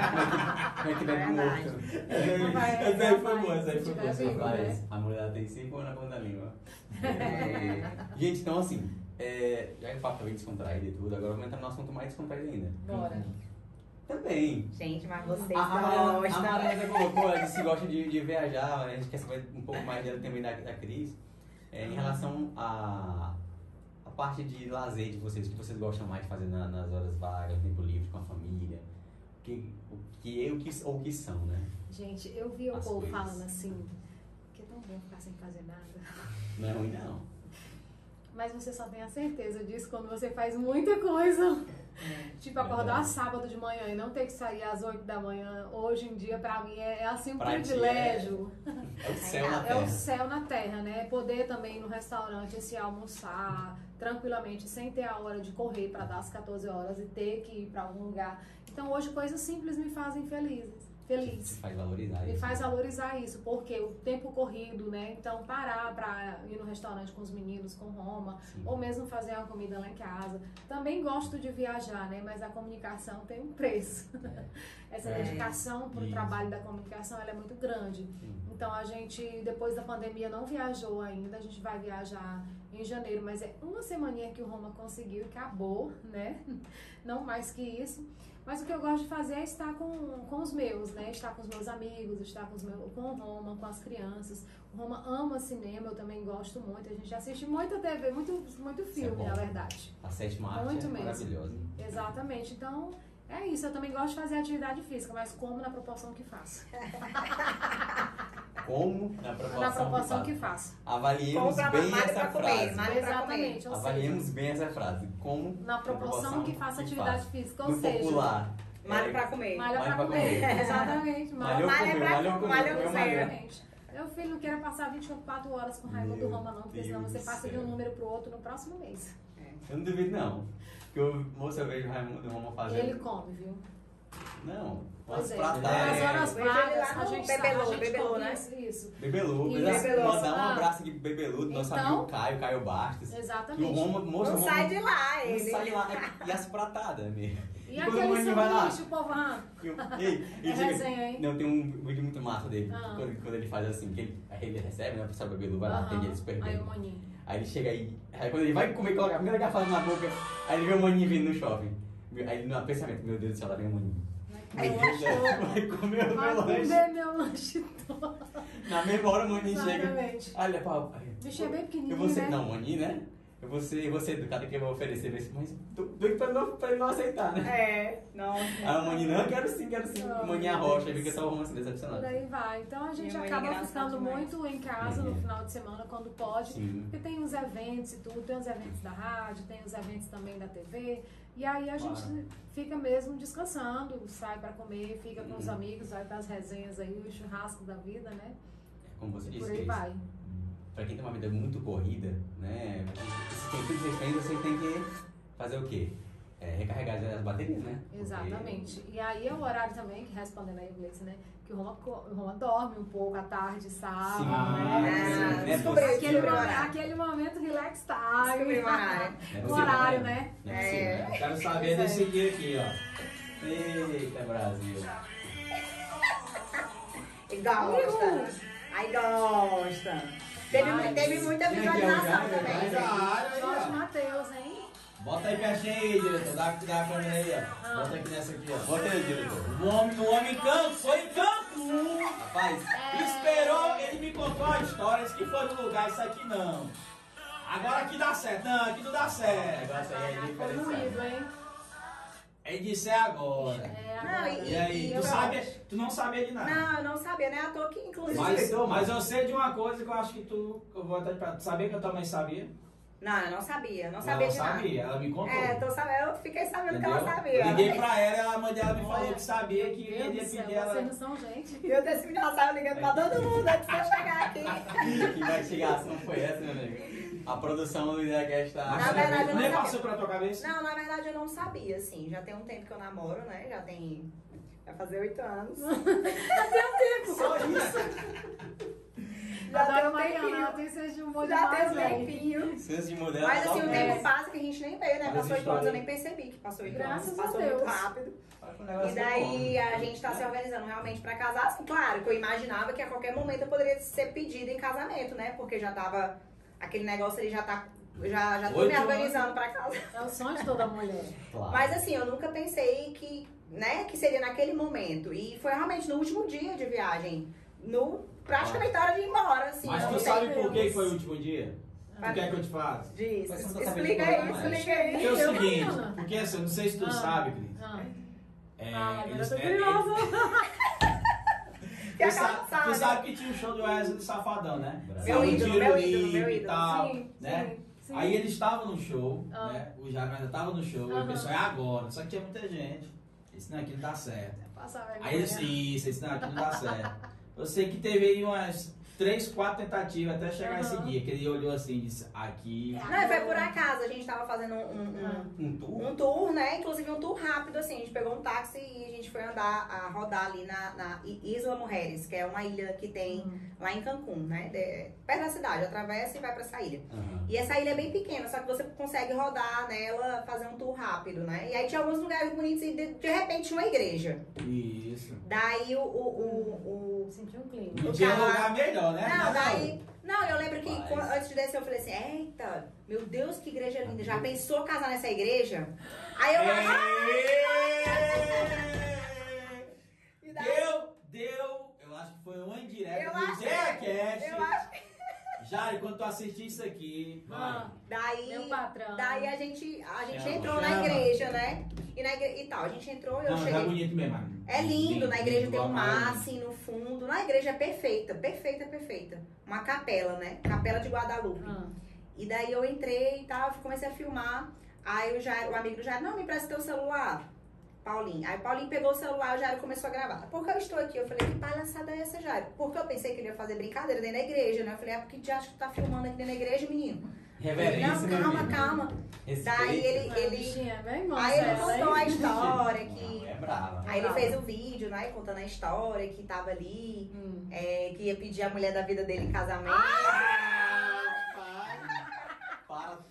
como é que, é bebe Verdade. morto. Vai, Essa aí foi boa, essa aí foi tiver boa. vivo, né? A mulher tem cinco anos na ponta da língua. É, Gente, então assim, é, já que o papo tá bem descontraído e tudo, agora vamos entrar num assunto mais descontraído ainda. Bora. Também. Gente, mas vocês A, a Mariana, a gostam. Mariana colocou, ela disse que gosta de, de viajar, né? a gente quer saber um pouco mais dela também da, da Cris. É, em relação a parte de lazer de vocês, o que vocês gostam mais de fazer na- nas horas vagas, tempo livre, com a família, o que, o que é o que, ou o que são, né? Gente, eu vi o povo falando assim, que é tão bom ficar sem fazer nada. Não é ruim, não. Mas você só tem a certeza disso quando você faz muita coisa. Tipo, acordar Verdade. sábado de manhã e não ter que sair às 8 da manhã, hoje em dia, pra mim, é, é assim um Pra privilégio. É o céu na É terra. o céu na terra, né? Poder também ir no restaurante, assim, almoçar tranquilamente, sem ter a hora de correr para dar as 14 horas e ter que ir para algum lugar. Então, hoje, coisas simples me fazem felizes. Feliz. Te faz valorizar Me isso. faz valorizar isso, porque o tempo corrido, né? Então, parar pra ir no restaurante com os meninos, com Roma, Sim. ou mesmo fazer uma comida lá em casa. Também gosto de viajar, né? Mas a comunicação tem um preço. Essa É, dedicação para o trabalho da comunicação ela é muito grande. Sim. Então, a gente, depois da pandemia, não viajou ainda. A gente vai viajar em janeiro, mas é uma semaninha que o Roma conseguiu e acabou, né? Não mais que isso. Mas o que eu gosto de fazer é estar com, com os meus, né? Estar com os meus amigos, estar com, os meus, com o Roma, com as crianças. O Roma ama cinema, eu também gosto muito. A gente assiste muita TV, muito, muito filme, bom. na verdade. A sétima arte Muito é mesmo. maravilhosa. Exatamente. Então, É isso, eu também gosto de fazer atividade física, mas como na proporção que faço. Como na proporção, Na proporção que que faço. Avaliemos Compra bem malha essa pra comer, frase. pra Exatamente, Avaliemos bem essa frase. Como Na proporção que faço atividade física, ou no seja, popular. Malha é, pra comer. Pra pra comer. comer. Exatamente. Malhou, Malha comeu, pra- malhou, comeu, malha comeu, com malhou. Exatamente. Meu filho não queira passar 24 horas com Raimundo Roma, não, porque senão você passa de um número pro outro no próximo mês. Eu não duvido, não. Porque eu, moço, eu vejo o Raimundo Roma fazendo. Ele come, viu? Não, Pois é. pratadas. Nas horas Vejo ele lá vagas, a no gente Bebelô, sabe, a gente Bebelô, come né? isso. Bebeludo. Isso. Mandar um abraço aqui pro Bebeludo, nosso Então- amigo Caio, Caio Bastos. Que o Exatamente. Roma, moço, Não o Roma, sai de lá, Não ele. sai lá. E as pratadas, né? E o aquele Maninho vai lá, sanduíche, o Eu- Ei, É resenha, hein? Não, tem um vídeo muito massa dele. Ah. Quando, quando ele faz assim, que ele, aí ele recebe, né? O pessoal bebê vai lá, atende ele super Aí bem. o maninho. Aí ele chega aí, aí quando ele vai comer, coloca a primeira garrafa na boca, aí ele vê o maninho vindo no shopping. Aí no pensamento, meu Deus do céu, lá vem o maninho. Vai céu, vai comer o Vai meu lanche. comer meu lanche todo. Na mesma hora o maninho chega. Exatamente. Olha, pau. O bichinho é bem pequenininho, Eu vou ser, né? não, maninho, né? Eu vou ser, eu vou ser educado que eu vou oferecer, mas, doido pra, não, pra ele não aceitar, né? É, não. Aí o maninho, não, quero sim, quero sim. Maninho meu arrocha, Deus. fica só o romance decepcionado. Por aí vai. Então a gente Minha é acaba ficando demais. muito em casa no Uhum. final de semana quando pode. Sim. Porque tem os eventos e tudo, tem os eventos da rádio, tem os eventos também da TV. E aí a gente Claro. fica mesmo descansando, sai pra comer, fica com os Uhum. amigos, vai pras resenhas aí, o churrasco da vida, né? Como você E disse, por aí Cris, vai. pra quem tem uma vida muito corrida, né? Esse tempo de refém você tem que fazer o quê? É, recarregar as baterias, né? Porque- Exatamente. E aí é o horário também, que respondendo aí o Gleice, né? Que o Roma, o Roma dorme um pouco à tarde, sábado, Sim, né? sim, né? descobri, Você- Aquele, momento, horário. aquele momento relax time. o horário. É O horário, né? né? É É. né? Quero saber desse é. dia aqui, ó. Eita, Brasil. E gosta. Aí gosta. Teve, teve muita é é visualização também. Jorge Matheus, hein? Bota aí pertinho aí, diretor. Dá, dá a câmera aí, ó. Bota aqui nessa aqui, ó. Bota aí, diretor. O homem, o homem canto, foi em Cancún. Rapaz, Esperou, ele me contou a história, disse que foi no lugar, isso aqui não. Agora aqui dá certo. Não, aqui não dá certo. negócio aí é Foi diferenciado. hein? Ele disse é agora. É, Não, agora. E aí, E tu sabe, tu não sabia de nada. Não, eu não sabia, né? À toa que, inclusive. Mas, mas eu sei de uma coisa que eu acho que tu. Eu vou até te perguntar. Tu sabia que a tua mãe sabia? Não, eu não sabia. Não ela sabia de nada. sabia, ela me contou. É, tô sabendo, eu fiquei sabendo que ela Entendeu? sabia. Eu liguei pra ela, a mãe dela me falou que sabia que ia do céu, pedir ela. vocês não são gente. E eu desse menino saiu ligando pra todo mundo antes de eu chegar aqui. Que investigação foi essa, meu amigo? A produção do IDHcast tá... Na verdade, eu não Nem sabia. passou pra tua cabeça? Não, na verdade eu não sabia, assim. Já tem um tempo que eu namoro, né? Já tem. Vai fazer oito anos. Só isso. Já tem Adoro um Mariana, ela tempinho. tem senso de humor Já tem um velho. tempinho. Senso de modelo Mas assim, o tempo passa que a gente nem vê, né? Mas Passou oito história anos, eu nem percebi que passou oito Graças anos. a Passou Deus. muito rápido. Olha que o negócio E é daí bom, a né? gente tá se organizando realmente pra casar. Assim, claro que eu imaginava que a qualquer momento eu poderia ser pedida em casamento, né? Porque já tava. Aquele negócio ali já tá. Já, já tô Oito me anos. organizando pra casar. É o sonho de toda mulher. Claro. Mas assim, eu nunca pensei que, né, que seria naquele momento. E foi realmente no último dia de viagem. No, praticamente na hora de ir embora, assim. Mas tu sabe por que foi o último dia? Ah. Tu quer que eu te faça? Diz, tá explica aí, é. explica aí. Porque é o seguinte, porque assim, eu não sei se tu Ah. sabe, Cris. Ah, É, ah agora eu eles- tô é, curiosa. Que Tu sabe, Carla tu sabe. sabe que tinha um show do Wesley do Safadão, né? Meu ídolo, meu ídolo, meu e ídolo. tal, Sim, né? sim, sim. Aí eles estavam no show, Ah. né? O Jairo ainda tava no show, e Aham. o pessoal é agora, só que tinha muita gente. Esse não, aqui não dá certo. Aí eles, isso, esse não, aqui não dá certo. Eu sei que teve aí umas três, quatro tentativas até chegar esse Aham. dia, que ele olhou assim e disse, aqui. Não, e foi por acaso, a gente tava fazendo um, um- Ah. Um tour? um tour, né? Inclusive um tour rápido, assim. A gente pegou um táxi e a gente foi andar, a rodar ali na, na Isla Mujeres, que é uma ilha que tem Hum. lá em Cancún, né? De- perto da cidade, atravessa e vai pra essa ilha. Aham. E essa ilha é bem pequena, só que você consegue rodar nela, fazer um tour rápido, né? E aí tinha alguns lugares bonitos e de, de repente tinha uma igreja. Isso. Daí o. o, o, o- Senti um clima. E lugar melhor, né? Não, daí. Não, eu lembro que quando- antes de descer eu falei assim: Eita, meu Deus, que igreja linda. Já pensou casar nessa igreja? Aí eu. E daí- Deu, deu, eu acho que foi uma indireta Eu do acho- eu acho Jair, quando tu assistir isso aqui, vai. Ah, Daí. meu patrão. Daí a gente, a gente Chama, entrou na chama. igreja, né? E, na igre... e tal, a gente entrou, eu Não, mas cheguei. é bonito mesmo. É lindo, na igreja tem um mar assim no fundo. Na igreja é perfeita, perfeita, perfeita. Uma capela, né? Capela de Guadalupe. Ah. E daí eu entrei e tal, comecei a filmar. Aí o, Jairo, o amigo do Jairo, não, me empresta teu celular. Paulinho. Aí Paulinho pegou o celular, o Jairo começou a gravar. Por que eu estou aqui? Eu falei, que palhaçada é essa, Jairo? Porque eu pensei que ele ia fazer brincadeira dentro da igreja, né? Eu falei, é porque já acho que tu tá filmando aqui dentro da igreja, menino. Reverência, não, calma, calma. Respeito. Daí ele, Ah, ele, bichinha, bem aí ele ela, contou a história Não, que... é brava. Aí ele fez o vídeo, né? Contando a história que tava ali, Hum. é, que ia pedir a mulher da vida dele em casamento. Para tudo. E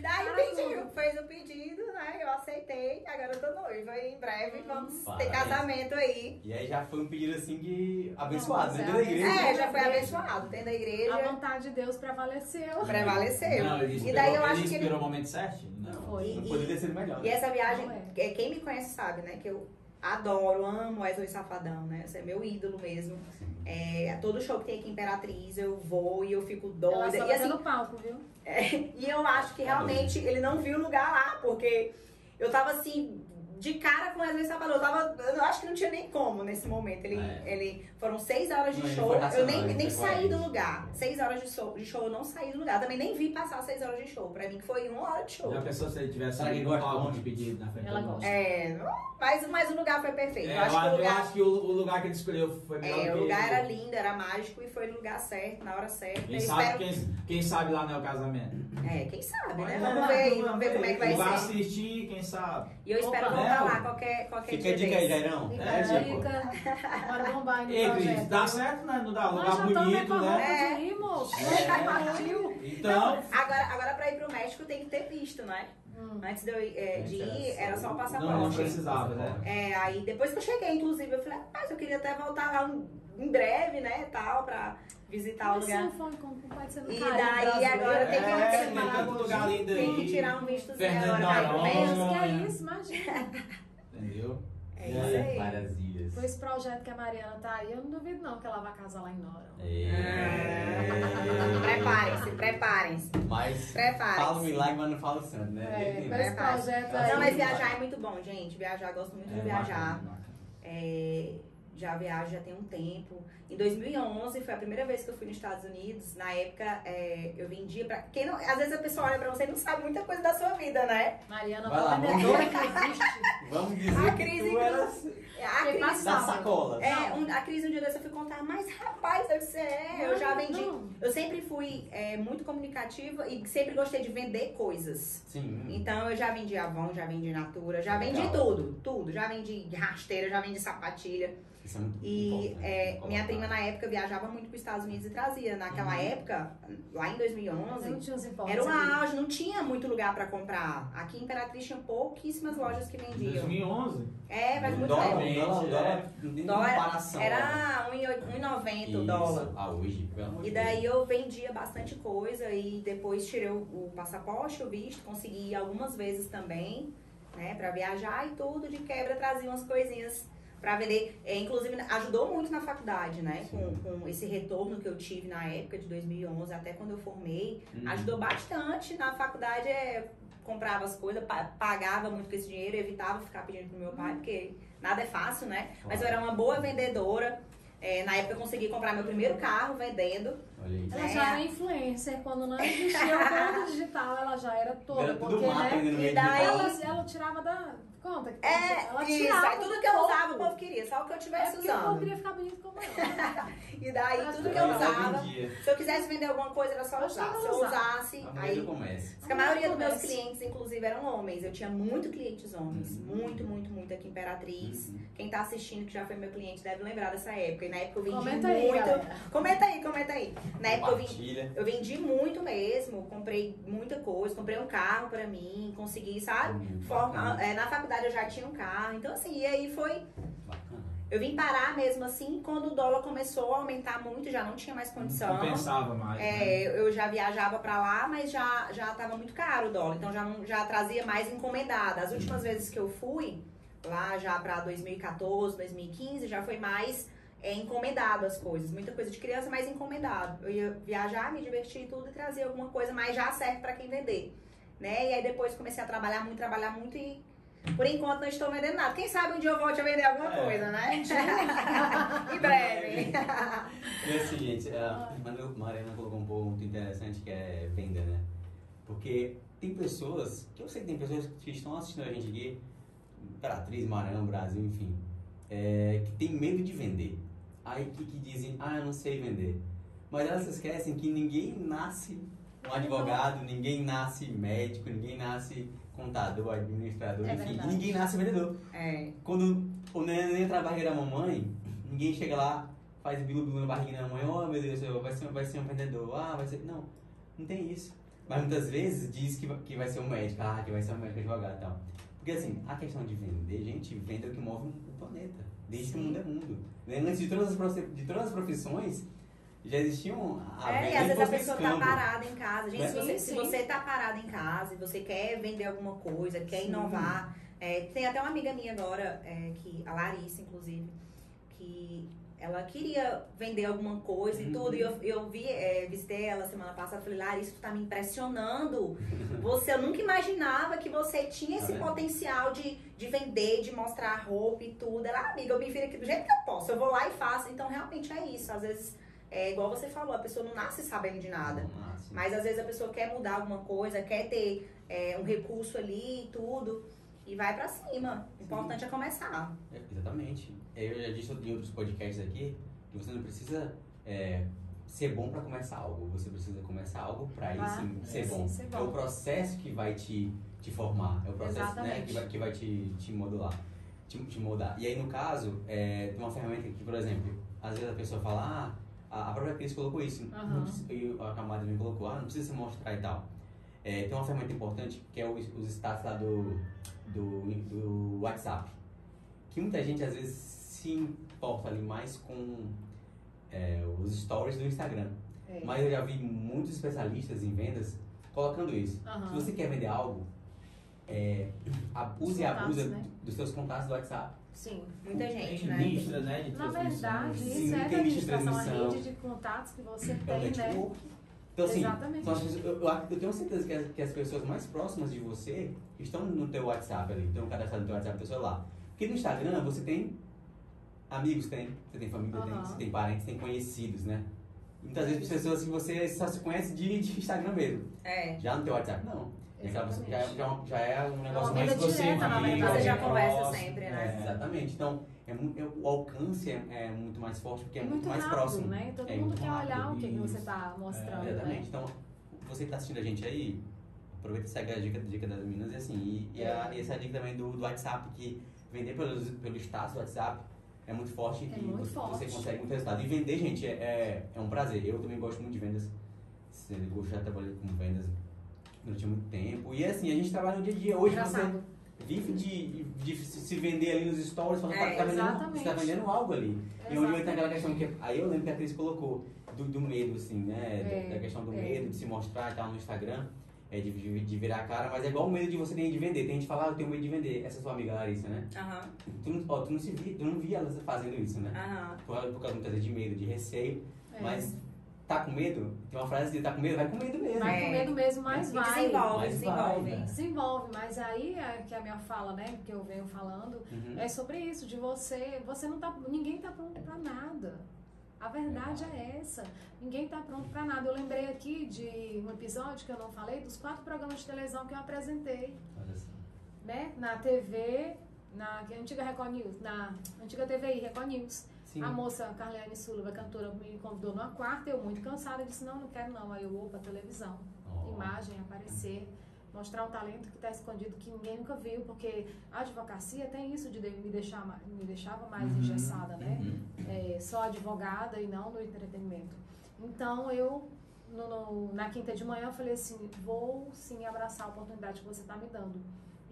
daí Para pediu, tudo. fez o pedido, né? Eu aceitei, agora eu tô noiva. E em breve vamos ter Parabéns. casamento aí. E aí já foi um pedido assim de abençoado, né? Dentro da igreja. É, já foi abençoado. Dentro da A igreja, vontade de Deus prevaleceu. prevaleceu. Não, ele E esperou, daí eu ele acho que ele o momento certo? Não. Foi. Não poderia ser melhor. E né? essa viagem, é. quem me conhece sabe, né? Que eu adoro, amo Wesley Safadão, né? Esse é meu ídolo mesmo. É, todo show que tem aqui em Imperatriz, eu vou e eu fico Ela doida. só E assim, no palco, viu? É, e eu acho que realmente ele não viu lugar lá, porque eu tava assim, de cara com o Wesley Safadão. Eu tava. Eu acho que não tinha nem como nesse momento. Ele, É. ele foram seis horas de Não, ele show. Eu nem, ele nem saí do lugar. Seis horas de show, de show, eu não saí do lugar. Também nem vi passar seis horas de show. Pra mim que foi uma hora de show. Já pensou se ele tivesse com algum muito? de pedido na frente Ela gosta. É, mas, mas o lugar foi perfeito. É, eu acho que o lugar. que o, o lugar que ele escolheu foi melhor É, que o lugar era lindo, era mágico e foi no lugar certo, na hora certa. Quem Eu sabe, espero- quem, quem sabe lá não é o casamento. É, quem sabe, né? É, Vamos ver aí, vamos ver como é que vai Vai ser. assistir, quem sabe. E eu espero Opa. É, lá qualquer, qualquer Fica dia a dica aí. Jairão. É, dica. Bora bombar aí no Ei. Cris, dá certo, né? Não dá? Lugar bonito, né? É. ir, moço. É. Então, Agora, agora pra ir pro México tem que ter visto, né? Hum. Antes de eu ir, é, de ir, era só- o não, não passaporte. precisava, né? É, aí depois que eu cheguei, inclusive, eu falei, rapaz, eu queria até voltar lá um- em breve, né, tal, pra visitar o Mas se lugar. não for com, pode ser no E daí agora tem que- É, tem tem tanto lugar lindo Tem que tirar um vistozinho agora Noronha. México. Deus, que é isso, imagina. Entendeu? É isso aí. Várias ilhas. Com esse projeto que a Mariana tá aí, eu não duvido não que ela vai casar lá em Nora. Ah, Preparem-se, preparem-se. Mas Preparem-se. fala o milagre, mas não fala o santo, né? É, com esse projeto aí. Não, mas viajar é muito bom, gente. Viajar, gosto muito de É, viajar. bacana, bacana. É, já viajo já tem um tempo. Em 2011 foi a primeira vez que eu fui nos Estados Unidos. Na época é, eu vendia pra. Quem não, às vezes a pessoa olha pra você e não sabe muita coisa da sua vida, né? Mariana Vai lá, a que existe. Vamos dizer A que crise tu eras A Quem crise, das sacolas. é, um- a crise um dia desse eu fui contar, mas rapaz, eu disse, é, eu já Não, vendi. não. Eu sempre fui é, muito comunicativa e sempre gostei de vender coisas. Sim. Então eu já vendi Avon, já vendi Natura, já vendi Legal. tudo, tudo. Já vendi rasteira, já vendi sapatilha. Isso é muito E importante, é, minha prima na época viajava muito para os Estados Unidos e trazia. Naquela Uhum. época, lá em Não 2011, tinha os impostos. era o aqui. auge, não tinha muito lugar para comprar. Aqui em Imperatriz tinha pouquíssimas lojas que Em vendiam. 2011? É, faz O muito dólar, tempo. o dólar, o dólar não tem Dólar comparação. Era 1,90 o Isso. dólar. Ah, hoje, E daí eu vendia bastante coisa e depois tirei o, o passaporte, o visto, consegui ir algumas vezes também, né, pra viajar e tudo, de quebra trazia umas coisinhas pra vender. É, inclusive ajudou muito na faculdade, né, com, com esse retorno que eu tive na época de 2011 até quando eu formei. Uhum. Ajudou bastante na faculdade, é, comprava as coisas, pa- pagava muito com esse dinheiro, evitava ficar pedindo pro meu pai, porque nada é fácil, né? Mas eu era uma boa vendedora. É, na época eu consegui comprar meu primeiro carro vendendo. Olha isso. Ela já era influencer, quando não existia o mundo digital, ela já era toda. Era tudo porque, mato né, E daí- ela, ela tirava da. Conta que É, ela isso. tirava. Aí tudo que eu usava o povo queria, só o que eu É tivesse porque o povo usando. queria ficar bonito como ela. E daí Mas tudo que eu eu usava, se eu quisesse vender alguma coisa era só usar. Se eu usasse, A aí. Porque a maioria dos meus clientes, inclusive, eram homens. Eu tinha muito clientes homens. Uhum. Muito, muito, muito aqui em Imperatriz. Uhum. Quem tá assistindo, que já foi meu cliente, deve lembrar dessa época. E na época eu vendi Comenta aí, muito. galera. comenta aí, comenta aí. Na época eu vendi, eu vendi muito mesmo. Comprei muita coisa. Comprei um carro pra mim. Consegui, sabe? Hum, Forma- é, na faculdade eu já tinha um carro. Então, assim, e aí foi. Bacana. Eu vim parar mesmo assim quando o dólar começou a aumentar muito, já não tinha mais condição. Não pensava mais. né? É, eu eu já viajava pra lá, mas já já tava muito caro o dólar, então já não, já trazia mais encomendada. As últimas vezes que eu fui lá já pra 2014, 2015, já foi mais é, encomendado as coisas, muita coisa de criança, mais encomendado. Eu ia viajar, me divertir e tudo e trazer alguma coisa mais já certo pra quem vender, né? E aí depois comecei a trabalhar muito, trabalhar muito e Por enquanto não estou vendendo nada. Quem sabe um dia eu volte a vender alguma É. coisa, né? em breve. E assim, gente, a Manu- Mariana colocou um ponto muito interessante que é venda, né? Porque tem pessoas, que eu sei que tem pessoas que estão assistindo a gente aqui, Imperatriz, Maranhão, Brasil, enfim, é, que tem medo de vender. Aí que, que dizem, ah, eu não sei vender. Mas elas esquecem que ninguém nasce um advogado, ninguém nasce médico, ninguém nasce contador, administrador, É enfim, ninguém nasce vendedor. É. Quando o neném entra na barriga da mamãe, ninguém chega lá, faz bilu-bilu na barriga da mamãe, oh meu Deus, eu- vai ser, vai ser um vendedor, ah, vai ser. Não, não tem isso. Mas muitas vezes diz que, vai- que vai ser um médico, ah, que vai ser um médico advogado e tal. Porque assim, a questão de vender, gente, venda é o que move o planeta. Desde que o Sim. mundo é mundo. Né? Antes de todas as, de todas as profissões, já existiam a É, e às vezes a pessoa tá escambo. parada em casa. Gente, se, Sim, você, se sim. você tá parada em casa e você quer vender alguma coisa, quer Sim. inovar. é, tem até uma amiga minha agora, é, que, a Larissa, inclusive, que ela queria vender alguma coisa e Uhum. tudo. E eu, eu vi, é, visitei ela semana passada, falei, Larissa, tu tá me impressionando. Você, eu nunca imaginava que você tinha esse vendo? potencial de, de vender, de mostrar roupa e tudo. Ela, "Ah, amiga, eu me viro aqui do jeito que eu posso. Eu vou lá e faço. Então, realmente é isso. Às vezes, é igual você falou, a pessoa não nasce sabendo de nada. Mas às vezes a pessoa quer mudar alguma coisa, quer ter é, um recurso ali e tudo. E vai pra cima. O importante é começar. É, exatamente. Eu já disse em outros podcasts aqui que você não precisa é, ser bom para começar algo. Você precisa começar algo para Ah, sim ser, bom. ser bom. É o processo que vai te, te formar. É o processo né, que vai, que vai te, te modular. Te, te moldar. E aí, no caso, é, tem uma ferramenta que, por exemplo, às vezes a pessoa fala, ah, a, própria Cris colocou isso. Aham. precisa- e a camada me colocou, ah, não precisa se mostrar e tal. É, tem uma ferramenta importante que é os, os status lá do, do, do WhatsApp. Que muita gente às vezes se importa ali mais com é, os stories do Instagram. É. Mas eu já vi muitos especialistas em vendas colocando isso. Aham. Se você quer vender algo, é, abuse Os e abusa né? dos seus contatos do WhatsApp. Sim. Muita Tem gente, né? listras, né? de Na verdade, Sim, isso é tem lista de administração, a rede de contatos que você É o tem, né? network. Então, assim, Exatamente. são as eu, eu, eu tenho certeza que as, que as pessoas mais próximas de você estão no teu WhatsApp ali, estão cadastradas no teu WhatsApp, no teu celular. Porque no Instagram você tem amigos, tem, você tem família, tem, você tem parentes, tem conhecidos, né? Muitas vezes pessoas que você só se conhece de, de Instagram mesmo. É. Já no teu WhatsApp, não. Já, Exatamente. já, já, já é um negócio uma mais direta. Você já é conversa próximo, sempre, né? é, exatamente. Então, é, é- o alcance é, é muito mais forte porque é, É muito, mais rápido, próximo. né? Todo É mundo muito quer olhar rápido, o que, que você está mostrando, É, Exatamente. né? Então, você que está assistindo a gente aí, aproveita e segue a dica, dica das meninas e assim. E, e, a, e essa dica também do, do WhatsApp, que vender pelos, pelo status do WhatsApp é muito forte É e muito você, forte. você consegue muito resultado. E vender, gente, é, é, é um prazer. Eu também gosto muito de vendas. Você gosta já trabalhei com vendas durante muito tempo. E assim, a gente trabalha no dia a dia. Hoje você Engraçado. Vive de, de se vender ali nos stories, falando É, tá vendendo, exatamente. você tá vendendo algo ali. E onde entra aquela Exatamente. questão que. Aí eu lembro que a Cris colocou do, do medo, assim, né? É, da, questão do é. medo de se mostrar e tal no Instagram, é, de, de, de virar a cara, mas é igual o medo de você ter de vender. Tem gente que fala, ah, eu tenho medo de vender. Essa é sua amiga Larissa, né? Aham. Tu não, ó, tu não, se via, tu não via ela fazendo isso, né? Aham. Por, por causa muitas vezes de medo, de receio. É. Mas tá com medo? Tem uma frase de tá com medo? Vai com medo mesmo. Vai É. com medo mesmo, mas E vai. desenvolve, Mas desenvolve. vai, né? Desenvolve, mas aí é que a minha fala, né, que eu venho falando, Uhum. é sobre isso, de você, você não tá, ninguém tá pronto pra nada. A verdade é essa. Ninguém tá pronto pra nada. Eu lembrei aqui de um episódio que eu não falei dos quatro programas de televisão que eu apresentei, Olha só. né, na TV, na antiga Record News, na antiga TVI Record News. Sim. A moça Carliane Sullivan, cantora, me convidou numa quarta, eu muito cansada, disse, não, não quero não. Aí eu vou pra televisão Ó. imagem, aparecer, mostrar um talento que está escondido que ninguém nunca viu, porque a advocacia tem isso de me deixar me deixava mais Uhum, engessada, né? Uhum. É, só advogada e não no entretenimento. Então eu no- no- na quinta de manhã eu falei assim, vou sim abraçar a oportunidade que você está me dando.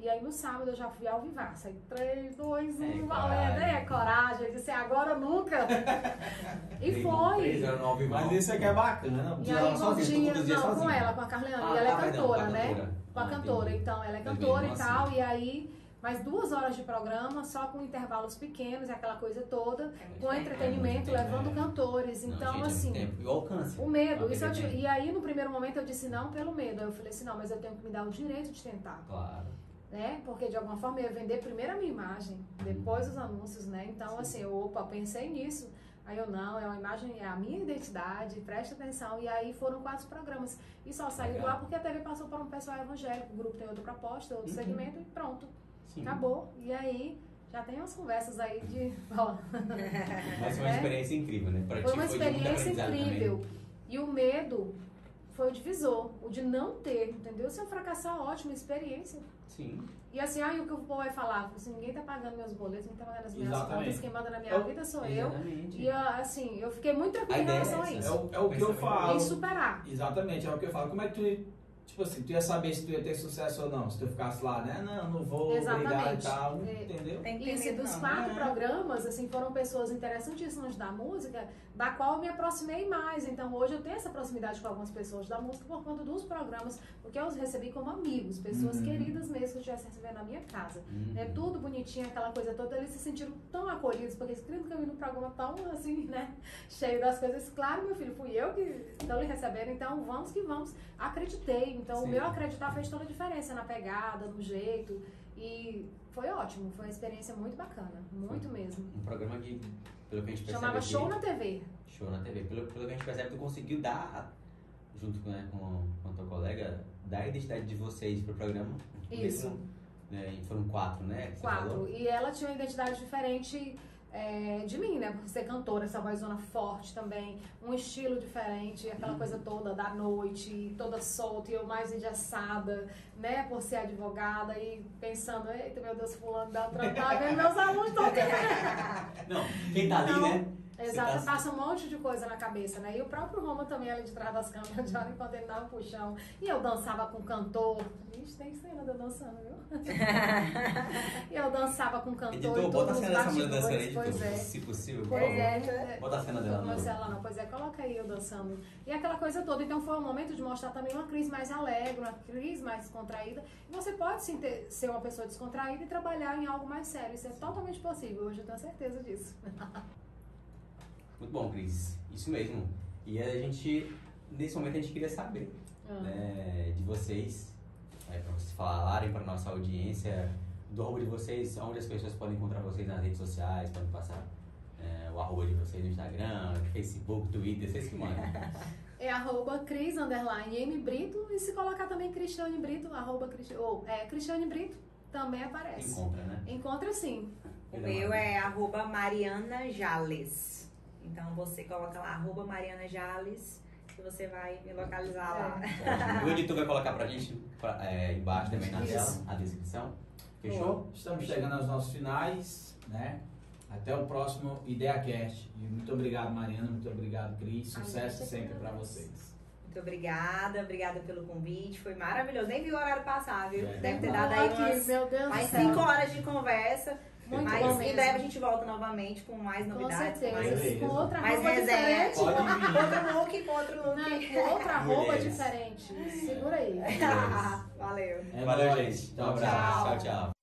E aí no sábado eu já fui ao vivaço. Aí 3, 2, 1, É, valendo, coragem. é coragem. Eu disse, agora ou nunca. e foi. ao. Mas isso aqui é bacana. E Ela aí, sozinha, dia, não, com ela, com a Carliane. Ah, e ela é perdão, cantora, com a né? cantora. Com a Ah, cantora, entendi. então, ela é cantora e tal. assim. E aí, mais duas horas de programa, só com intervalos pequenos, e aquela coisa toda, É com tempo. entretenimento, É tempo, levando é. cantores. Não, Então, gente, é assim, tempo. E o alcance. o medo. Isso e aí, no primeiro momento, eu disse não pelo medo. Aí eu falei assim, não, mas eu tenho que me dar o direito de tentar. Claro. Né? Porque de alguma forma eu ia vender primeiro a minha imagem, depois os anúncios, né? Então, Sim. assim, eu, opa, pensei nisso. Aí eu, não, é uma imagem, é a minha identidade, preste atenção. E aí foram quatro programas. E só saiu Legal. lá porque a TV passou para um pessoal evangélico. O grupo tem outra proposta, outro uhum. segmento e pronto. Sim. Acabou. E aí já tem umas conversas aí de. Mas foi uma é? experiência incrível, né? Pra foi uma experiência incrível. Também. E o medo foi o divisor, o de não ter, entendeu? Se eu fracassar, ótima experiência. Sim. E assim, aí o que o povo vai falar? Assim, ninguém tá pagando meus boletos, ninguém tá pagando as minhas Exatamente. contas, quem manda na minha eu, vida sou exatamente. eu. E assim, eu fiquei muito tranquila em relação a isso. É o, é o que eu falo. Em superar. Exatamente, é o que eu falo. Como é que tu Tipo assim, tu ia saber se tu ia ter sucesso ou não. Se tu ficasse lá, né? Não, não vou Exatamente. e tal. É, entendeu? Isso, dos não, quatro né? programas, assim, foram pessoas interessantíssimas da música, da qual eu me aproximei mais. Então, hoje eu tenho essa proximidade com algumas pessoas da música por conta dos programas, porque eu os recebi como amigos, pessoas uhum. queridas mesmo que eu estivesse recebendo na minha casa. Uhum. É tudo bonitinho, aquela coisa toda. Eles se sentiram tão acolhidos, porque eles queriam que eu vi no programa tão, assim, né? Cheio das coisas. Claro, meu filho, fui eu que estou lhe recebendo, então vamos que vamos. Acreditei então, Sim. o meu acreditar fez toda a diferença na pegada, no jeito. E foi ótimo, foi uma experiência muito bacana, muito foi mesmo. Um programa que, pelo que a gente percebe. Chamava aqui, Show na TV. Show na TV. Pelo, pelo que a gente percebe, tu conseguiu dar, junto com, né, com, com a tua colega, dar a identidade de vocês pro programa. Isso. Mesmo, né, foram quatro, né? Quatro. E ela tinha uma identidade diferente é, de mim, né? Por ser cantora, essa vozona forte também, um estilo diferente, aquela uhum. coisa toda da noite, toda solta, e eu mais engessada, né? Por ser advogada e pensando, eita, meu Deus, fulano dá trabalho, meus alunos todos. Não, quem tá ali, né? Exato, tá... passa um monte de coisa na cabeça, né? E o próprio Roma também ali de trás das câmeras, de hora enquanto ele dava um puxão. E eu dançava com cantor. Ixi, tem cena de eu dançando, viu? e eu dançava com cantor. Editor, bota a cena dessa mulher dançando aí, pois é. se possível. Pois é. Bota a cena dela não. Não, não. Pois é, coloca aí eu dançando. E aquela coisa toda. Então foi um momento de mostrar também uma crise mais alegre, uma crise mais descontraída. E você pode sim ter, ser uma pessoa descontraída e trabalhar em algo mais sério. Isso é totalmente possível. Hoje eu tenho certeza disso. Muito bom, Cris. Isso mesmo. E a gente, nesse momento, a gente queria saber ah. né, de vocês, é, para vocês falarem para nossa audiência do arroba de vocês, onde as pessoas podem encontrar vocês nas redes sociais, podem passar é, o arroba de vocês no Instagram, Facebook, Twitter, vocês que mandam. É arroba Cris, underline M Brito, e se colocar também Cristiane Brito, arroba ou, é, Cristiane Brito, também aparece. Encontra, né? Encontra sim. O meu é arroba Mariana Jales. Então você coloca lá, arroba Mariana Jales, que você vai me localizar lá. É. O editor vai colocar pra gente pra, é, embaixo também na tela, a descrição. Fechou? Bom, estamos chegando aos nossos finais, né? Até o próximo IdeaCast. E muito obrigado, Mariana. Muito obrigado, Cris. Sucesso sempre para vocês. Muito obrigada, obrigada pelo convite. Foi maravilhoso. Nem vi o horário passar, viu? É. Deve ter dado aí umas, mais cinco horas de conversa. Muito Mas bom em breve a gente volta novamente com mais novidades. Com certeza. Com, com outra mais roupa resenha. diferente. outro look, com outro look. Não, com outra roupa diferente. Segura aí. Valeu. É, valeu, gente. Então, um abraço. tchau. tchau.